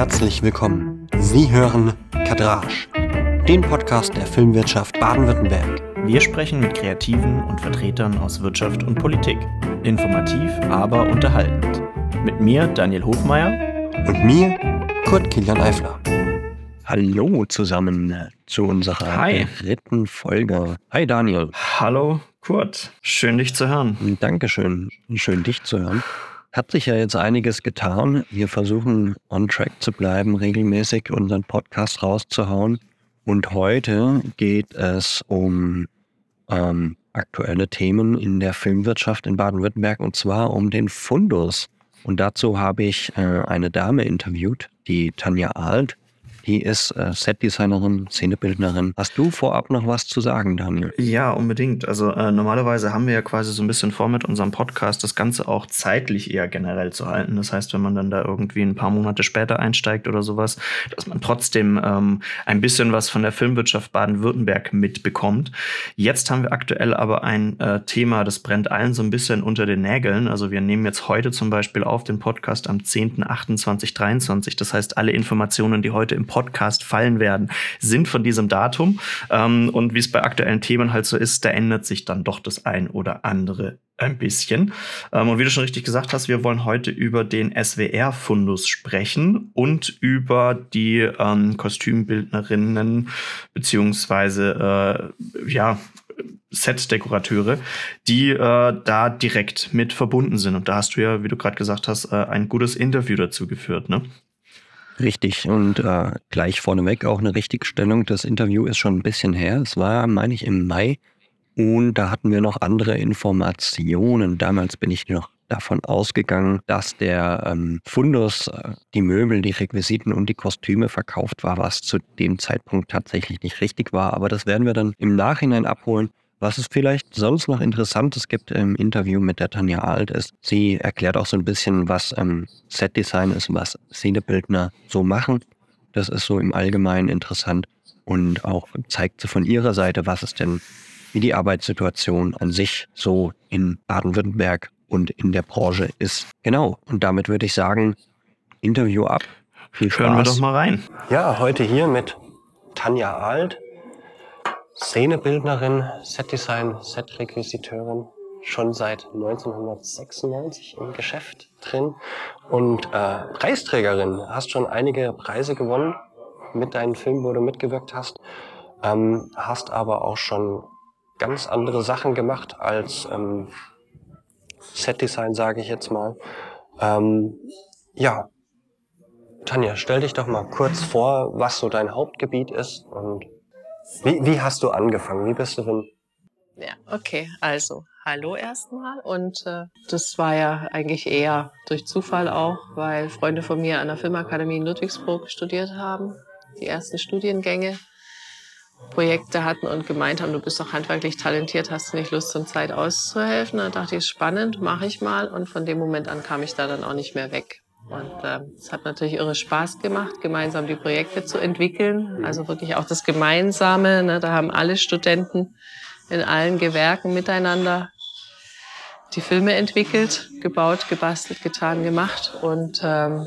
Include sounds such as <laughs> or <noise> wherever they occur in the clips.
herzlich willkommen. Sie hören Kadrage, den Podcast der Filmwirtschaft Baden-Württemberg. Wir sprechen mit Kreativen und Vertretern aus Wirtschaft und Politik. Informativ, aber unterhaltend. Mit mir, Daniel Hofmeier. Und mir, Kurt Kilian Eifler. Hallo zusammen zu unserer Hi. dritten Folge. Hi Daniel. Hallo Kurt, schön dich zu hören. Dankeschön, schön dich zu hören. Hat sich ja jetzt einiges getan. Wir versuchen on track zu bleiben, regelmäßig unseren Podcast rauszuhauen. Und heute geht es um ähm, aktuelle Themen in der Filmwirtschaft in Baden-Württemberg und zwar um den Fundus. Und dazu habe ich äh, eine Dame interviewt, die Tanja Alt. Die ist äh, Setdesignerin, Szenebildnerin. Hast du vorab noch was zu sagen, Daniel? Ja, unbedingt. Also äh, normalerweise haben wir ja quasi so ein bisschen vor mit unserem Podcast, das Ganze auch zeitlich eher generell zu halten. Das heißt, wenn man dann da irgendwie ein paar Monate später einsteigt oder sowas, dass man trotzdem ähm, ein bisschen was von der Filmwirtschaft Baden-Württemberg mitbekommt. Jetzt haben wir aktuell aber ein äh, Thema, das brennt allen so ein bisschen unter den Nägeln. Also wir nehmen jetzt heute zum Beispiel auf den Podcast am 10.28.23. Das heißt, alle Informationen, die heute im Podcast fallen werden, sind von diesem Datum. Ähm, und wie es bei aktuellen Themen halt so ist, da ändert sich dann doch das ein oder andere ein bisschen. Ähm, und wie du schon richtig gesagt hast, wir wollen heute über den SWR-Fundus sprechen und über die ähm, Kostümbildnerinnen beziehungsweise äh, ja Set-Dekorateure, die äh, da direkt mit verbunden sind. Und da hast du ja, wie du gerade gesagt hast, äh, ein gutes Interview dazu geführt, ne? Richtig. Und äh, gleich vorneweg auch eine Richtigstellung. Das Interview ist schon ein bisschen her. Es war, meine ich, im Mai. Und da hatten wir noch andere Informationen. Damals bin ich noch davon ausgegangen, dass der ähm, Fundus äh, die Möbel, die Requisiten und die Kostüme verkauft war, was zu dem Zeitpunkt tatsächlich nicht richtig war. Aber das werden wir dann im Nachhinein abholen. Was es vielleicht sonst noch Interessantes gibt im Interview mit der Tanja Alt ist, sie erklärt auch so ein bisschen, was ähm, Setdesign ist, was Szenebildner so machen. Das ist so im Allgemeinen interessant und auch zeigt sie von ihrer Seite, was es denn, wie die Arbeitssituation an sich so in Baden-Württemberg und in der Branche ist. Genau, und damit würde ich sagen, Interview ab. Viel Spaß. Hören wir doch mal rein. Ja, heute hier mit Tanja Alt, Szenebildnerin, Setdesign, Setrequisiteurin, schon seit 1996 im Geschäft drin und äh, Preisträgerin. Hast schon einige Preise gewonnen mit deinen Filmen, wo du mitgewirkt hast. Ähm, hast aber auch schon ganz andere Sachen gemacht als ähm, Setdesign, sage ich jetzt mal. Ähm, ja, Tanja, stell dich doch mal kurz vor, was so dein Hauptgebiet ist und wie, wie hast du angefangen? Wie bist du denn? Ja, okay. Also, hallo erstmal. Und äh, das war ja eigentlich eher durch Zufall auch, weil Freunde von mir an der Filmakademie in Ludwigsburg studiert haben, die ersten Studiengänge, Projekte hatten und gemeint haben, du bist doch handwerklich talentiert, hast du nicht Lust, zum Zeit auszuhelfen? Da dachte ich, spannend, mache ich mal. Und von dem Moment an kam ich da dann auch nicht mehr weg. Und äh, es hat natürlich irre Spaß gemacht, gemeinsam die Projekte zu entwickeln. Also wirklich auch das Gemeinsame. Ne? Da haben alle Studenten in allen Gewerken miteinander die Filme entwickelt, gebaut, gebastelt, getan, gemacht. Und ähm,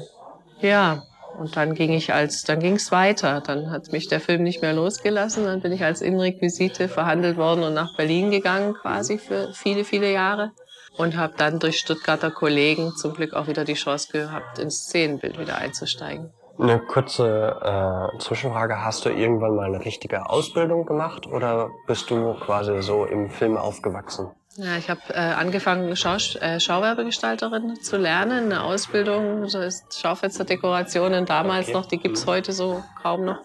ja, und dann ging ich als, dann ging es weiter. Dann hat mich der Film nicht mehr losgelassen. Dann bin ich als Innenrequisite verhandelt worden und nach Berlin gegangen, quasi für viele, viele Jahre und habe dann durch Stuttgarter Kollegen zum Glück auch wieder die Chance gehabt, ins Szenenbild wieder einzusteigen. Eine kurze äh, Zwischenfrage. Hast du irgendwann mal eine richtige Ausbildung gemacht oder bist du quasi so im Film aufgewachsen? Ja, ich habe äh, angefangen, Schau äh, Schauwerbegestalterin zu lernen. Eine Ausbildung, das ist Schaufensterdekorationen damals okay. noch, die gibt's heute so kaum noch.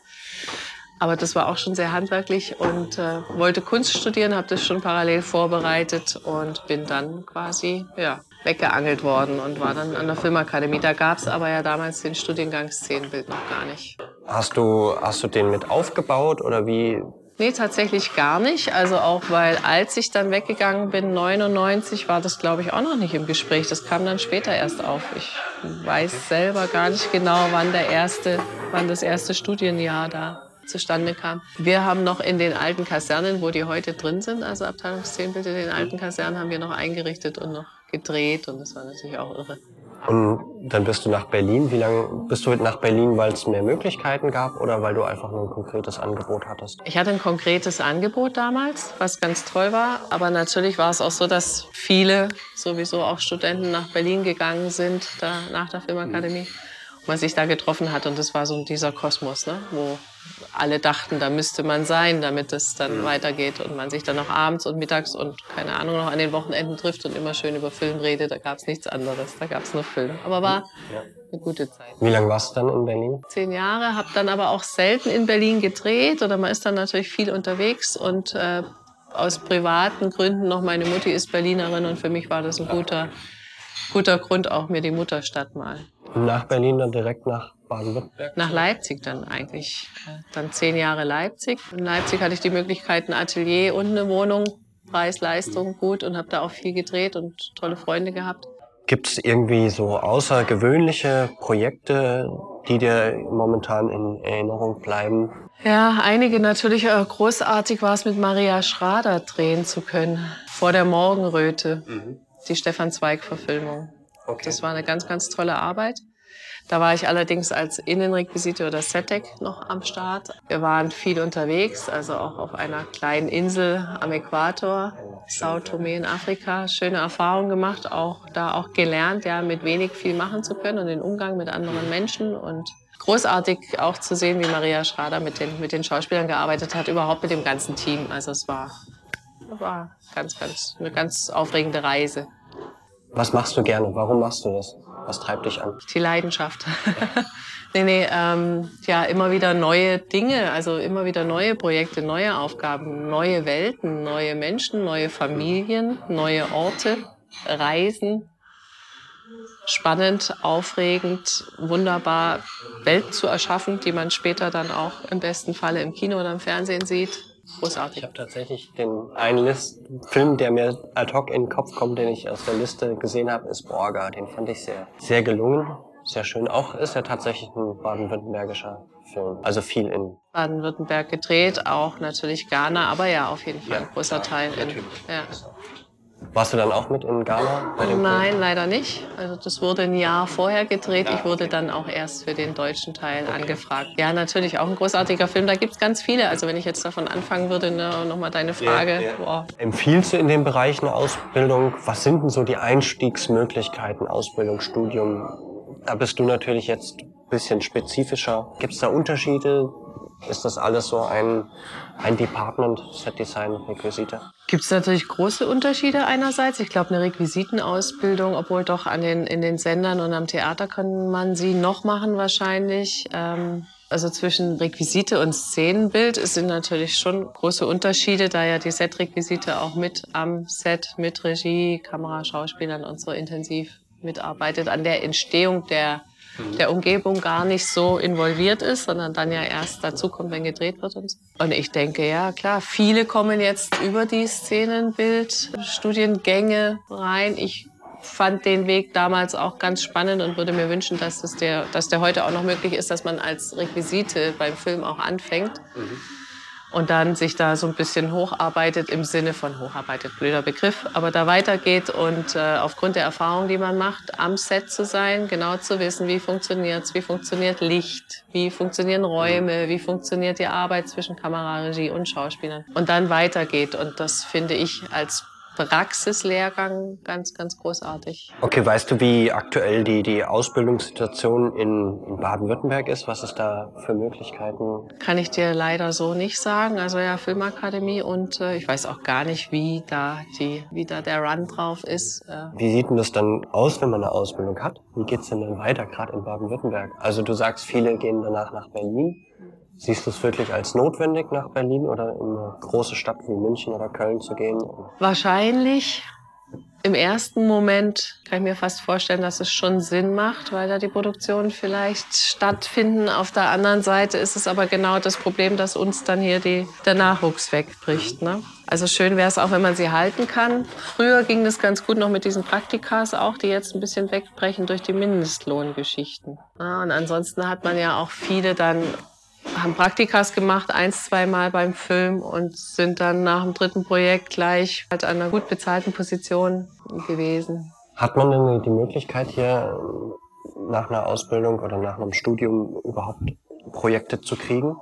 Aber das war auch schon sehr handwerklich und äh, wollte Kunst studieren, habe das schon parallel vorbereitet und bin dann quasi ja, weggeangelt worden und war dann an der Filmakademie. Da gab es aber ja damals den Studiengang Szenenbild noch gar nicht. Hast du, hast du den mit aufgebaut oder wie? Nee, tatsächlich gar nicht. Also auch, weil als ich dann weggegangen bin, 99, war das, glaube ich, auch noch nicht im Gespräch. Das kam dann später erst auf. Ich weiß selber gar nicht genau, wann der erste, wann das erste Studienjahr da zustande kam. Wir haben noch in den alten Kasernen, wo die heute drin sind, also Abteilung Szenenbild in den alten Kasernen, haben wir noch eingerichtet und noch gedreht und das war natürlich auch irre. Und dann bist du nach Berlin. Wie lange bist du nach Berlin, weil es mehr Möglichkeiten gab oder weil du einfach nur ein konkretes Angebot hattest? Ich hatte ein konkretes Angebot damals, was ganz toll war. Aber natürlich war es auch so, dass viele, sowieso auch Studenten, nach Berlin gegangen sind, da nach der Filmakademie. Und man sich da getroffen hat. Und das war so dieser Kosmos, ne? wo alle dachten, da müsste man sein, damit es dann weitergeht und man sich dann noch abends und mittags und keine Ahnung noch an den Wochenenden trifft und immer schön über Film redet. Da gab es nichts anderes, da gab es nur Film. Aber war eine gute Zeit. Wie lange warst du dann in Berlin? Zehn Jahre, habe dann aber auch selten in Berlin gedreht oder man ist dann natürlich viel unterwegs und äh, aus privaten Gründen noch meine Mutti ist Berlinerin und für mich war das ein guter, guter Grund auch mir die Mutterstadt mal nach Berlin dann direkt nach Baden-Württemberg? Nach Leipzig dann eigentlich. Dann zehn Jahre Leipzig. In Leipzig hatte ich die Möglichkeit, ein Atelier und eine Wohnung, Preis, Leistung gut und habe da auch viel gedreht und tolle Freunde gehabt. Gibt es irgendwie so außergewöhnliche Projekte, die dir momentan in Erinnerung bleiben? Ja, einige natürlich. Großartig war es mit Maria Schrader drehen zu können. Vor der Morgenröte. Mhm. Die Stefan Zweig-Verfilmung. Okay. Das war eine ganz, ganz tolle Arbeit. Da war ich allerdings als Innenrequisite oder Setdeck noch am Start. Wir waren viel unterwegs, also auch auf einer kleinen Insel am Äquator, Sao Tome in Afrika. Schöne Erfahrungen gemacht, auch da auch gelernt, ja, mit wenig viel machen zu können und den Umgang mit anderen Menschen und großartig auch zu sehen, wie Maria Schrader mit den, mit den Schauspielern gearbeitet hat, überhaupt mit dem ganzen Team. Also es war, war ganz, ganz, eine ganz aufregende Reise. Was machst du gerne? Warum machst du das? Was treibt dich an? Die Leidenschaft. <laughs> nee, nee, ähm, ja, immer wieder neue Dinge, also immer wieder neue Projekte, neue Aufgaben, neue Welten, neue Menschen, neue Familien, neue Orte, Reisen. Spannend, aufregend, wunderbar, Welten zu erschaffen, die man später dann auch im besten Falle im Kino oder im Fernsehen sieht. Großartig. Ich habe tatsächlich den einen List Film, der mir ad hoc in den Kopf kommt, den ich aus der Liste gesehen habe, ist Borga. Den fand ich sehr, sehr gelungen, sehr schön. Auch ist er tatsächlich ein baden-württembergischer Film. Also viel in Baden-Württemberg gedreht, auch natürlich Ghana, aber ja, auf jeden Fall ein großer Teil in. Ja. Warst du dann auch mit in Ghana? Nein, Film? leider nicht. Also das wurde ein Jahr vorher gedreht. Ich wurde dann auch erst für den deutschen Teil okay. angefragt. Ja, natürlich auch ein großartiger Film. Da gibt es ganz viele. Also wenn ich jetzt davon anfangen würde, ne, nochmal deine Frage. Ja, ja. Empfiehlst du in dem Bereich eine Ausbildung? Was sind denn so die Einstiegsmöglichkeiten, Ausbildung, Studium? Da bist du natürlich jetzt ein bisschen spezifischer. Gibt es da Unterschiede? Ist das alles so ein, ein Department, Set Design, Requisite? Gibt es natürlich große Unterschiede einerseits. Ich glaube, eine Requisitenausbildung, obwohl doch an den, in den Sendern und am Theater kann man sie noch machen wahrscheinlich. Ähm, also zwischen Requisite und Szenenbild sind natürlich schon große Unterschiede, da ja die Set-Requisite auch mit am Set, mit Regie, Kamera, Schauspielern und so intensiv mitarbeitet an der Entstehung der der Umgebung gar nicht so involviert ist, sondern dann ja erst dazukommt, wenn gedreht wird und so. Und ich denke, ja klar, viele kommen jetzt über die Szenenbild-Studiengänge rein. Ich fand den Weg damals auch ganz spannend und würde mir wünschen, dass, das der, dass der heute auch noch möglich ist, dass man als Requisite beim Film auch anfängt. Mhm und dann sich da so ein bisschen hocharbeitet im Sinne von hocharbeitet, blöder Begriff, aber da weitergeht und äh, aufgrund der Erfahrung, die man macht, am Set zu sein, genau zu wissen, wie funktioniert's, wie funktioniert Licht, wie funktionieren Räume, wie funktioniert die Arbeit zwischen Kameraregie und Schauspielern. Und dann weitergeht. Und das finde ich als Praxislehrgang ganz, ganz großartig. Okay, weißt du, wie aktuell die, die Ausbildungssituation in, in Baden-Württemberg ist? Was es da für Möglichkeiten? Kann ich dir leider so nicht sagen. Also ja, Filmakademie und äh, ich weiß auch gar nicht, wie da, die, wie da der Run drauf ist. Äh. Wie sieht denn das dann aus, wenn man eine Ausbildung hat? Wie geht's denn dann weiter, gerade in Baden-Württemberg? Also du sagst, viele gehen danach nach Berlin. Siehst du es wirklich als notwendig, nach Berlin oder in eine große Stadt wie München oder Köln zu gehen? Wahrscheinlich. Im ersten Moment kann ich mir fast vorstellen, dass es schon Sinn macht, weil da die Produktionen vielleicht stattfinden. Auf der anderen Seite ist es aber genau das Problem, dass uns dann hier die, der Nachwuchs wegbricht. Ne? Also schön wäre es auch, wenn man sie halten kann. Früher ging das ganz gut noch mit diesen Praktikas auch, die jetzt ein bisschen wegbrechen durch die Mindestlohngeschichten. Ja, und ansonsten hat man ja auch viele dann haben Praktikas gemacht, eins, zweimal beim Film und sind dann nach dem dritten Projekt gleich halt an einer gut bezahlten Position gewesen. Hat man denn die Möglichkeit hier nach einer Ausbildung oder nach einem Studium überhaupt Projekte zu kriegen?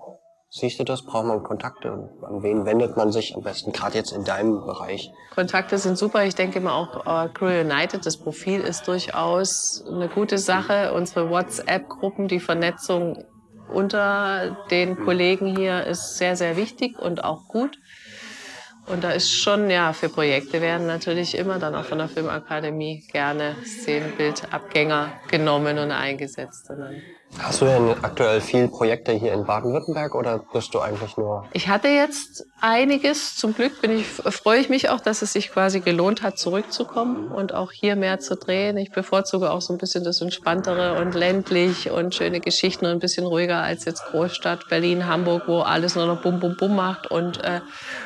Siehst du das? Braucht man Kontakte? An wen wendet man sich am besten, gerade jetzt in deinem Bereich? Kontakte sind super. Ich denke immer auch uh, Career United, das Profil ist durchaus eine gute Sache. Unsere WhatsApp-Gruppen, die Vernetzung unter den Kollegen hier ist sehr, sehr wichtig und auch gut. Und da ist schon, ja, für Projekte werden natürlich immer dann auch von der Filmakademie gerne Szenenbildabgänger genommen und eingesetzt. Und Hast du denn aktuell viel Projekte hier in Baden-Württemberg oder bist du eigentlich nur? Ich hatte jetzt einiges. Zum Glück bin ich, freue ich mich auch, dass es sich quasi gelohnt hat, zurückzukommen und auch hier mehr zu drehen. Ich bevorzuge auch so ein bisschen das Entspanntere und ländlich und schöne Geschichten und ein bisschen ruhiger als jetzt Großstadt Berlin, Hamburg, wo alles nur noch Bum Bum Bum macht und äh,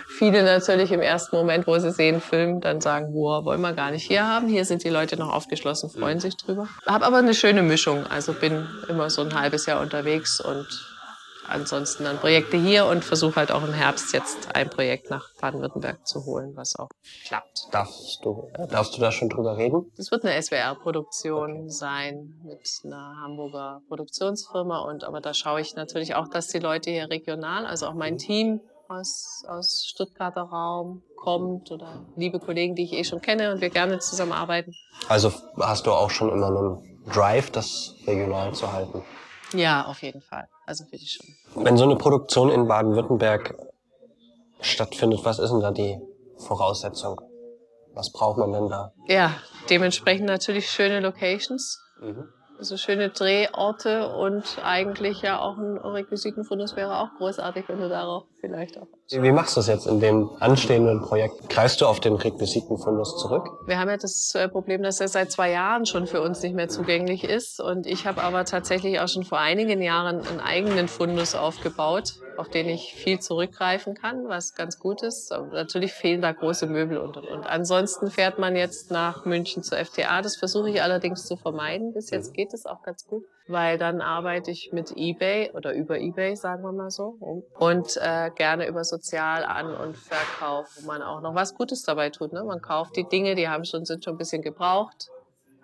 viele natürlich im ersten Moment, wo sie sehen Film, dann sagen, boah, wollen wir gar nicht hier haben. Hier sind die Leute noch aufgeschlossen, freuen sich drüber. Hab aber eine schöne Mischung. Also bin immer so ein halbes Jahr unterwegs und ansonsten dann Projekte hier und versuche halt auch im Herbst jetzt ein Projekt nach Baden-Württemberg zu holen, was auch klappt. Darfst du, darfst du da schon drüber reden? Das wird eine SWR-Produktion okay. sein mit einer Hamburger Produktionsfirma und aber da schaue ich natürlich auch, dass die Leute hier regional, also auch mein Team aus, aus Stuttgarter Raum kommt oder liebe Kollegen, die ich eh schon kenne und wir gerne zusammenarbeiten. Also hast du auch schon immer einen Drive, das regional zu halten? Ja, auf jeden Fall. Also finde ich schon. Wenn so eine Produktion in Baden-Württemberg stattfindet, was ist denn da die Voraussetzung? Was braucht man denn da? Ja, dementsprechend natürlich schöne Locations. Mhm so schöne Drehorte und eigentlich ja auch ein Requisitenfundus wäre auch großartig, wenn du darauf vielleicht auch. Wie machst du das jetzt in dem anstehenden Projekt? Greifst du auf den Requisitenfundus zurück? Wir haben ja das äh, Problem, dass er seit zwei Jahren schon für uns nicht mehr zugänglich ist und ich habe aber tatsächlich auch schon vor einigen Jahren einen eigenen Fundus aufgebaut, auf den ich viel zurückgreifen kann, was ganz gut ist. Aber natürlich fehlen da große Möbel und und und. Ansonsten fährt man jetzt nach München zur FTA. Das versuche ich allerdings zu vermeiden. Bis jetzt geht geht es auch ganz gut, weil dann arbeite ich mit eBay oder über eBay, sagen wir mal so, und äh, gerne über Sozialan- und Verkauf, wo man auch noch was Gutes dabei tut. Ne? Man kauft die Dinge, die haben schon, sind schon ein bisschen gebraucht,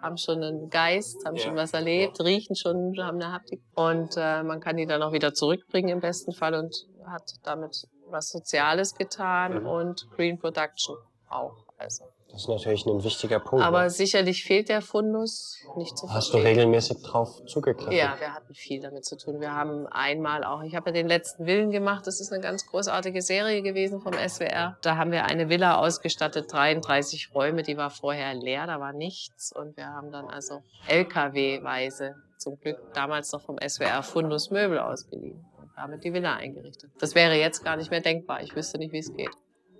haben schon einen Geist, haben ja. schon was erlebt, riechen schon, haben eine Haptik. Und äh, man kann die dann auch wieder zurückbringen im besten Fall und hat damit was Soziales getan mhm. und Green Production auch. Also. Das ist natürlich ein wichtiger Punkt. Aber ne? sicherlich fehlt der Fundus nicht zu Hast du regelmäßig drauf zugegriffen? Ja, wir hatten viel damit zu tun. Wir haben einmal auch, ich habe ja den letzten Willen gemacht. Das ist eine ganz großartige Serie gewesen vom SWR. Da haben wir eine Villa ausgestattet, 33 Räume, die war vorher leer, da war nichts. Und wir haben dann also LKW-weise zum Glück damals noch vom SWR Fundus Möbel ausgeliehen und damit die Villa eingerichtet. Das wäre jetzt gar nicht mehr denkbar. Ich wüsste nicht, wie es geht.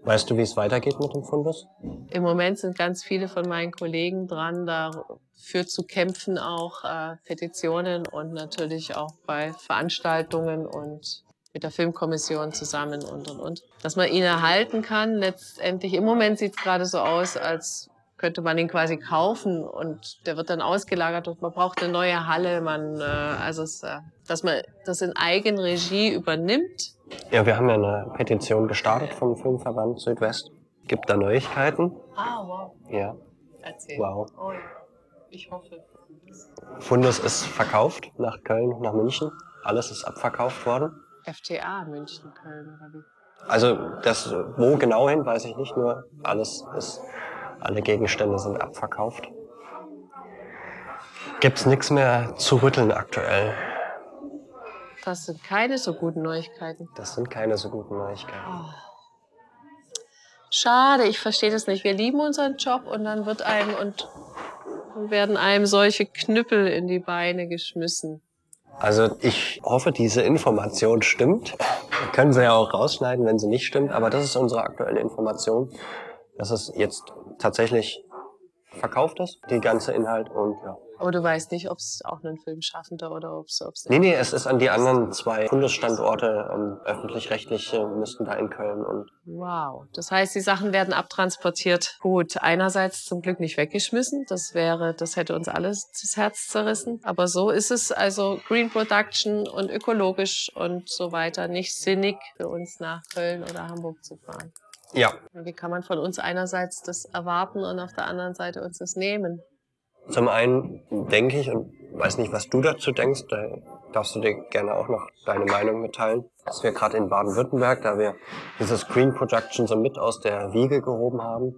Weißt du, wie es weitergeht mit dem Fundus? Im Moment sind ganz viele von meinen Kollegen dran, dafür zu kämpfen, auch äh, Petitionen und natürlich auch bei Veranstaltungen und mit der Filmkommission zusammen und und und. Dass man ihn erhalten kann, letztendlich im Moment sieht es gerade so aus, als könnte man ihn quasi kaufen und der wird dann ausgelagert und man braucht eine neue Halle. Man, äh, also es, äh, dass man das in Eigenregie übernimmt ja, wir haben ja eine Petition gestartet vom Filmverband Südwest. Gibt da Neuigkeiten? Ah, wow. Ja. Erzähl. Wow. Oh, ich hoffe. Fundus ist verkauft nach Köln, nach München. Alles ist abverkauft worden. FTA München, Köln oder wie? Also das, wo genau hin, weiß ich nicht. Nur alles ist, alle Gegenstände sind abverkauft. Gibt's nichts mehr zu rütteln aktuell. Das sind keine so guten Neuigkeiten. Das sind keine so guten Neuigkeiten. Oh. Schade, ich verstehe das nicht. Wir lieben unseren Job und dann wird einem und werden einem solche Knüppel in die Beine geschmissen. Also ich hoffe, diese Information stimmt. <laughs> Wir können sie ja auch rausschneiden, wenn sie nicht stimmt. Aber das ist unsere aktuelle Information, dass es jetzt tatsächlich verkauft ist, die ganze Inhalt und ja. Aber du weißt nicht, ob es auch einen Filmschaffender oder ob es... Nee, nee, es ist an die anderen zwei Bundesstandorte, ähm, öffentlich-rechtliche müssten da in Köln und... Wow, das heißt, die Sachen werden abtransportiert. Gut, einerseits zum Glück nicht weggeschmissen, das wäre, das hätte uns alles das Herz zerrissen. Aber so ist es also Green Production und ökologisch und so weiter nicht sinnig für uns nach Köln oder Hamburg zu fahren. Ja. Wie kann man von uns einerseits das erwarten und auf der anderen Seite uns das nehmen? Zum einen denke ich und weiß nicht, was du dazu denkst, da darfst du dir gerne auch noch deine Meinung mitteilen, dass wir gerade in Baden-Württemberg, da wir diese Screen Production so mit aus der Wiege gehoben haben,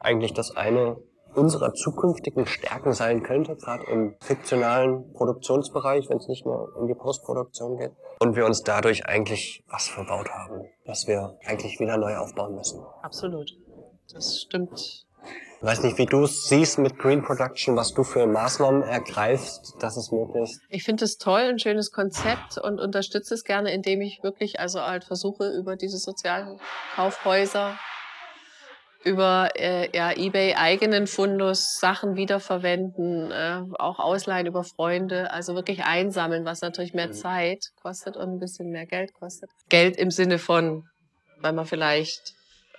eigentlich das eine unserer zukünftigen Stärken sein könnte, gerade im fiktionalen Produktionsbereich, wenn es nicht mehr in die Postproduktion geht. Und wir uns dadurch eigentlich was verbaut haben, was wir eigentlich wieder neu aufbauen müssen. Absolut. Das stimmt. Ich weiß nicht, wie du es siehst mit Green Production, was du für Maßnahmen ergreifst, dass es möglich ist. Ich finde es toll, ein schönes Konzept und unterstütze es gerne, indem ich wirklich also halt versuche, über diese sozialen Kaufhäuser über äh, ja, eBay eigenen Fundus Sachen wiederverwenden, äh, auch ausleihen über Freunde, also wirklich einsammeln, was natürlich mehr Zeit kostet und ein bisschen mehr Geld kostet. Geld im Sinne von, weil man vielleicht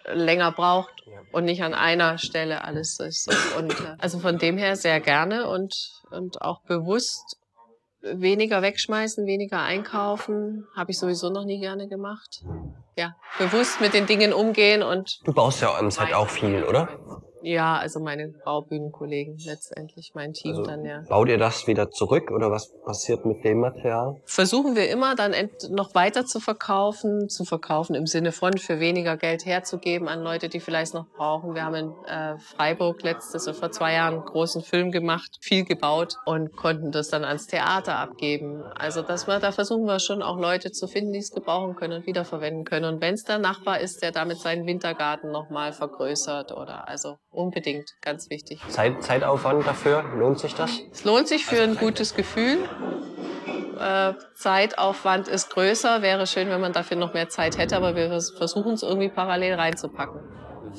länger braucht und nicht an einer Stelle alles ist. Und äh, also von dem her sehr gerne und, und auch bewusst weniger wegschmeißen, weniger einkaufen, habe ich sowieso noch nie gerne gemacht. Ja, bewusst mit den Dingen umgehen und Du baust ja am Set auch viel, oder? Ja, also meine Baubühnenkollegen letztendlich, mein Team Also dann ja. baut ihr das wieder zurück oder was passiert mit dem Material? Versuchen wir immer dann noch weiter zu verkaufen, zu verkaufen im Sinne von für weniger Geld herzugeben an Leute, die vielleicht noch brauchen. Wir haben in äh, Freiburg letztes oder vor zwei Jahren einen großen Film gemacht, viel gebaut und konnten das dann ans Theater abgeben. Also dass wir, da versuchen wir schon auch Leute zu finden, die es gebrauchen können und wiederverwenden können. Und wenn es der Nachbar ist, der damit seinen Wintergarten nochmal vergrößert oder also unbedingt, ganz wichtig. Zeit, Zeitaufwand dafür, lohnt sich das? Es lohnt sich für ein gutes Gefühl. Äh, Zeitaufwand ist größer. Wäre schön, wenn man dafür noch mehr Zeit hätte, aber wir vers- versuchen es irgendwie parallel reinzupacken.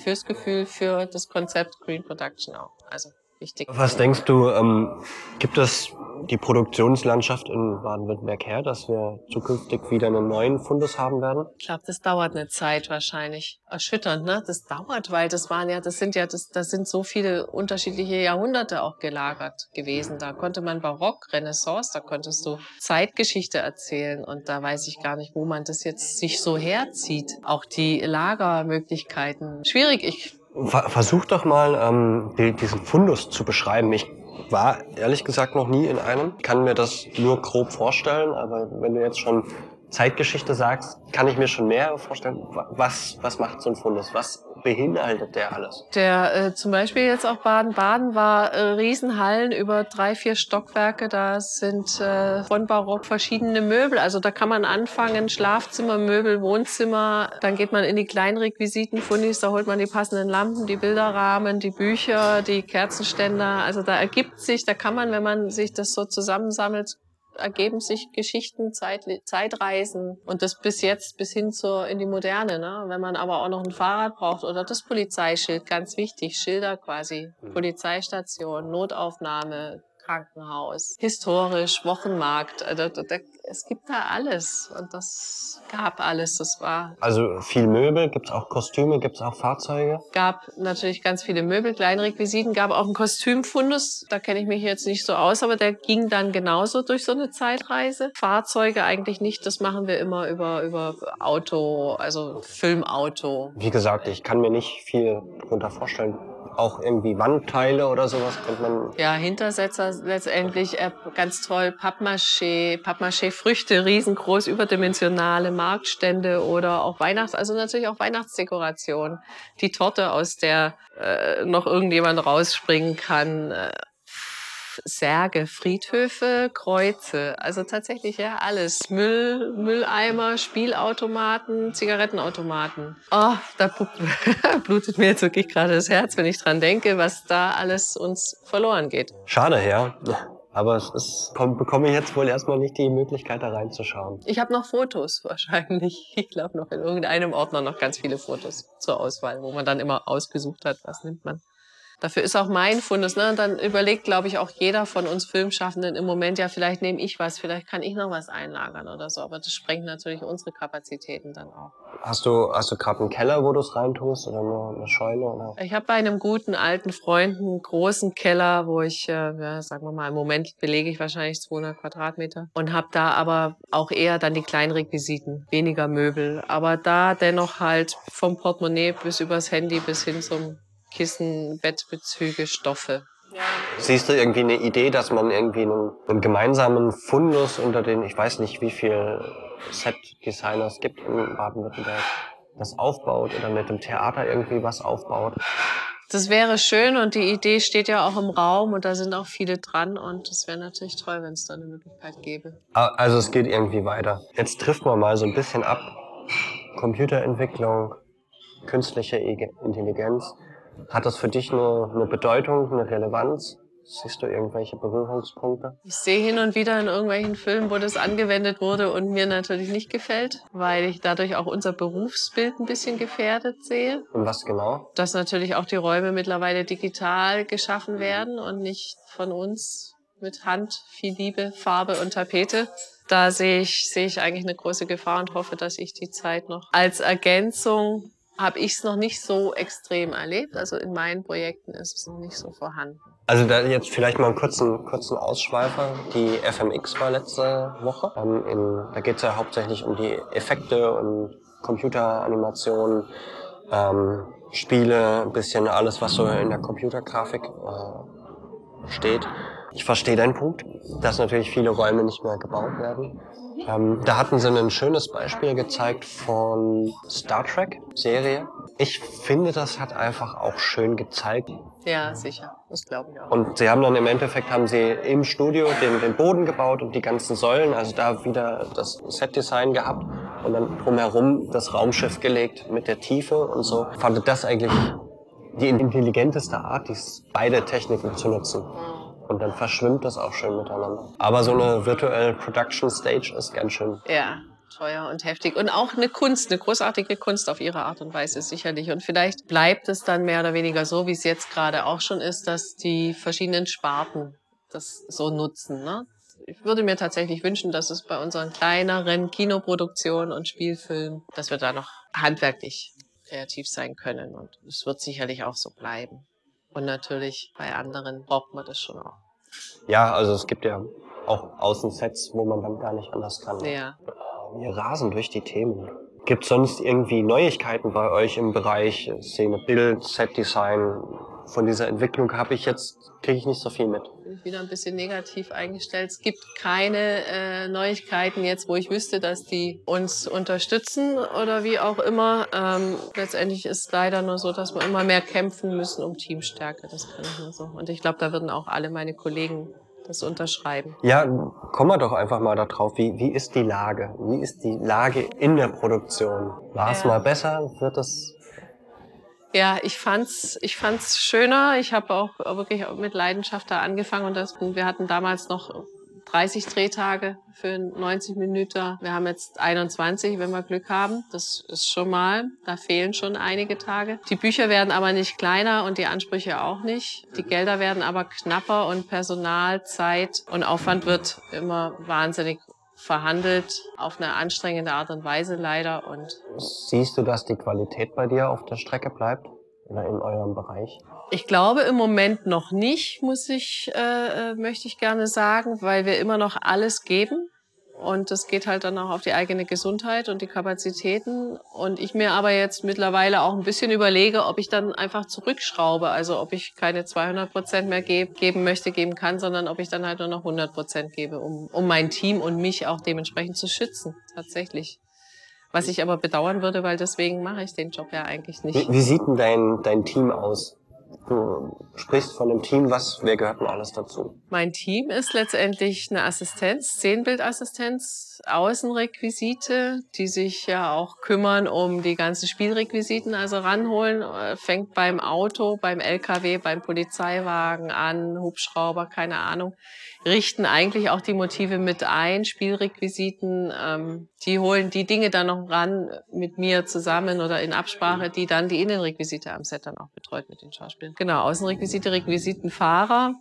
Fürs Gefühl, für das Konzept Green Production auch. Also wichtig. Was denkst du, ähm, gibt es die Produktionslandschaft in Baden-Württemberg her, dass wir zukünftig wieder einen neuen Fundus haben werden? Ich glaube, das dauert eine Zeit wahrscheinlich. Erschütternd, ne? Das dauert, weil das waren ja, das sind ja, das, das sind so viele unterschiedliche Jahrhunderte auch gelagert gewesen. Da konnte man Barock, Renaissance, da konntest du Zeitgeschichte erzählen und da weiß ich gar nicht, wo man das jetzt sich so herzieht. Auch die Lagermöglichkeiten. Schwierig. Ich Ver versuch doch mal, ähm, die, diesen Fundus zu beschreiben. Ich war ehrlich gesagt noch nie in einem, kann mir das nur grob vorstellen, aber wenn du jetzt schon Zeitgeschichte sagst, kann ich mir schon mehr vorstellen. Wa- Was, was macht so ein Fundus? Was beinhaltet der alles? Der äh, zum Beispiel jetzt auch Baden-Baden war äh, Riesenhallen über drei, vier Stockwerke. Da sind äh, von Barock verschiedene Möbel. Also da kann man anfangen, Schlafzimmermöbel, Wohnzimmer. Dann geht man in die Kleinrequisitenfundis, da holt man die passenden Lampen, die Bilderrahmen, die Bücher, die Kerzenständer. Also da ergibt sich, da kann man, wenn man sich das so zusammensammelt, ergeben sich Geschichten, Zeit, Zeitreisen und das bis jetzt bis hin zur in die Moderne. Ne? Wenn man aber auch noch ein Fahrrad braucht oder das Polizeischild, ganz wichtig, Schilder quasi, Polizeistation, Notaufnahme, Krankenhaus, historisch, Wochenmarkt, äh, da, da, da, es gibt da alles und das gab alles. Das war Also viel Möbel, gibt's auch Kostüme, gibt's auch Fahrzeuge? gab natürlich ganz viele Möbel, Kleinrequisiten, gab auch einen Kostümfundus. Da kenne ich mich jetzt nicht so aus, aber der ging dann genauso durch so eine Zeitreise. Fahrzeuge eigentlich nicht, das machen wir immer über, über Auto, also Filmauto. Wie gesagt, ich kann mir nicht viel darunter vorstellen. Auch irgendwie Wandteile oder sowas könnte man. Ja, Hintersetzer letztendlich äh, ganz toll, Pappmaché, Pappmaché-Früchte, riesengroß, überdimensionale Marktstände oder auch Weihnachts-, also natürlich auch Weihnachtsdekoration. Die Torte, aus der äh, noch irgendjemand rausspringen kann. Särge, Friedhöfe, Kreuze, also tatsächlich ja alles. Müll, Mülleimer, Spielautomaten, Zigarettenautomaten. Oh, da <laughs> blutet mir jetzt wirklich gerade das Herz, wenn ich dran denke, was da alles uns verloren geht. Schade, ja. Aber es ist, komm, bekomme ich jetzt wohl erstmal nicht die Möglichkeit, da reinzuschauen. Ich habe noch Fotos <laughs> wahrscheinlich. Ich glaube noch in irgendeinem Ordner noch ganz viele Fotos zur Auswahl, wo man dann immer ausgesucht hat, was nimmt man. Dafür ist auch mein Fundus. Ne? Und dann überlegt, glaube ich, auch jeder von uns Filmschaffenden im Moment, ja, vielleicht nehme ich was, vielleicht kann ich noch was einlagern oder so. Aber das sprengt natürlich unsere Kapazitäten dann auch. Hast du, hast du gerade einen Keller, wo du es reintust oder nur eine Scheune? Oder? Ich habe bei einem guten alten Freund einen großen Keller, wo ich, äh, ja, sagen wir mal, im Moment belege ich wahrscheinlich 200 Quadratmeter und habe da aber auch eher dann die kleinen Requisiten, weniger Möbel, aber da dennoch halt vom Portemonnaie bis übers Handy bis hin zum Kissen, Bettbezüge, Stoffe. Siehst du irgendwie eine Idee, dass man irgendwie einen, einen gemeinsamen Fundus unter den, ich weiß nicht, wie viel Set-Designers gibt in Baden-Württemberg, das aufbaut oder mit dem Theater irgendwie was aufbaut? Das wäre schön und die Idee steht ja auch im Raum und da sind auch viele dran und es wäre natürlich toll, wenn es da eine Möglichkeit gäbe. Also es geht irgendwie weiter. Jetzt trifft man mal so ein bisschen ab. Computerentwicklung, künstliche Intelligenz. Hat das für dich eine, eine Bedeutung, eine Relevanz? Siehst du irgendwelche Berührungspunkte? Ich sehe hin und wieder in irgendwelchen Filmen, wo das angewendet wurde und mir natürlich nicht gefällt, weil ich dadurch auch unser Berufsbild ein bisschen gefährdet sehe. Und was genau? Dass natürlich auch die Räume mittlerweile digital geschaffen werden und nicht von uns mit Hand, viel Liebe, Farbe und Tapete. Da sehe ich, sehe ich eigentlich eine große Gefahr und hoffe, dass ich die Zeit noch als Ergänzung habe ich es noch nicht so extrem erlebt. Also in meinen Projekten ist es noch nicht so vorhanden. Also da jetzt vielleicht mal einen kurzen, kurzen Ausschweifer. Die FMX war letzte Woche. Ähm, in, da geht es ja hauptsächlich um die Effekte und Computeranimationen, ähm, Spiele, ein bisschen alles, was so in der Computergrafik äh, steht. Ich verstehe deinen Punkt, dass natürlich viele Räume nicht mehr gebaut werden. Ähm, da hatten sie ein schönes Beispiel gezeigt von Star Trek Serie. Ich finde, das hat einfach auch schön gezeigt. Ja, sicher. Das glaube ich auch. Und sie haben dann im Endeffekt haben sie im Studio den, den Boden gebaut und die ganzen Säulen, also da wieder das Set-Design gehabt und dann drumherum das Raumschiff gelegt mit der Tiefe und so. Ich fand das eigentlich die intelligenteste Art, dies beide Techniken zu nutzen. Und dann verschwimmt das auch schön miteinander. Aber so eine virtuelle Production Stage ist ganz schön. Ja, teuer und heftig. Und auch eine Kunst, eine großartige Kunst auf ihre Art und Weise sicherlich. Und vielleicht bleibt es dann mehr oder weniger so, wie es jetzt gerade auch schon ist, dass die verschiedenen Sparten das so nutzen. Ne? Ich würde mir tatsächlich wünschen, dass es bei unseren kleineren Kinoproduktionen und Spielfilmen, dass wir da noch handwerklich kreativ sein können. Und es wird sicherlich auch so bleiben. Und natürlich bei anderen braucht man das schon auch. Ja, also es gibt ja auch Außensets, wo man dann gar nicht anders kann. Ja. Wir rasen durch die Themen. Gibt es sonst irgendwie Neuigkeiten bei euch im Bereich Szene, Bild, Set-Design? Von dieser Entwicklung habe ich jetzt, kriege ich nicht so viel mit. Wieder ein bisschen negativ eingestellt. Es gibt keine äh, Neuigkeiten jetzt, wo ich wüsste, dass die uns unterstützen oder wie auch immer. Ähm, letztendlich ist es leider nur so, dass wir immer mehr kämpfen müssen um Teamstärke. Das kann ich nur so. Und ich glaube, da würden auch alle meine Kollegen das unterschreiben. Ja, kommen wir doch einfach mal darauf. Wie, wie ist die Lage? Wie ist die Lage in der Produktion? War es Ja. mal besser? Wird es Ja, ich fand's, ich fand's schöner. Ich habe auch wirklich mit Leidenschaft da angefangen und das, wir hatten damals noch 30 Drehtage für 90 Minuten. Wir haben jetzt 21, wenn wir Glück haben. Das ist schon mal, da fehlen schon einige Tage. Die Bücher werden aber nicht kleiner und die Ansprüche auch nicht. Die Gelder werden aber knapper und Personal, Zeit und Aufwand wird immer wahnsinnig verhandelt auf eine anstrengende Art und Weise leider und siehst du, dass die Qualität bei dir auf der Strecke bleibt? Oder in eurem Bereich? Ich glaube im Moment noch nicht, muss ich, äh, äh, möchte ich gerne sagen, weil wir immer noch alles geben. Und das geht halt dann auch auf die eigene Gesundheit und die Kapazitäten. Und ich mir aber jetzt mittlerweile auch ein bisschen überlege, ob ich dann einfach zurückschraube. Also ob ich keine 200 Prozent mehr geb, geben möchte, geben kann, sondern ob ich dann halt nur noch 100 Prozent gebe, um, um mein Team und mich auch dementsprechend zu schützen. Tatsächlich. Was ich aber bedauern würde, weil deswegen mache ich den Job ja eigentlich nicht. Wie, wie sieht denn dein, dein Team aus? Du sprichst von einem Team, was, wer gehört denn alles dazu? Mein Team ist letztendlich eine Assistenz, Szenenbildassistenz, Außenrequisite, die sich ja auch kümmern um die ganzen Spielrequisiten, also ranholen, äh, fängt beim Auto, beim LKW, beim Polizeiwagen an, Hubschrauber, keine Ahnung, richten eigentlich auch die Motive mit ein, Spielrequisiten, ähm, die holen die Dinge dann noch ran mit mir zusammen oder in Absprache, die dann die Innenrequisite am Set dann auch betreut mit den Schauspielern. Genau, Außenrequisite, Requisitenfahrer,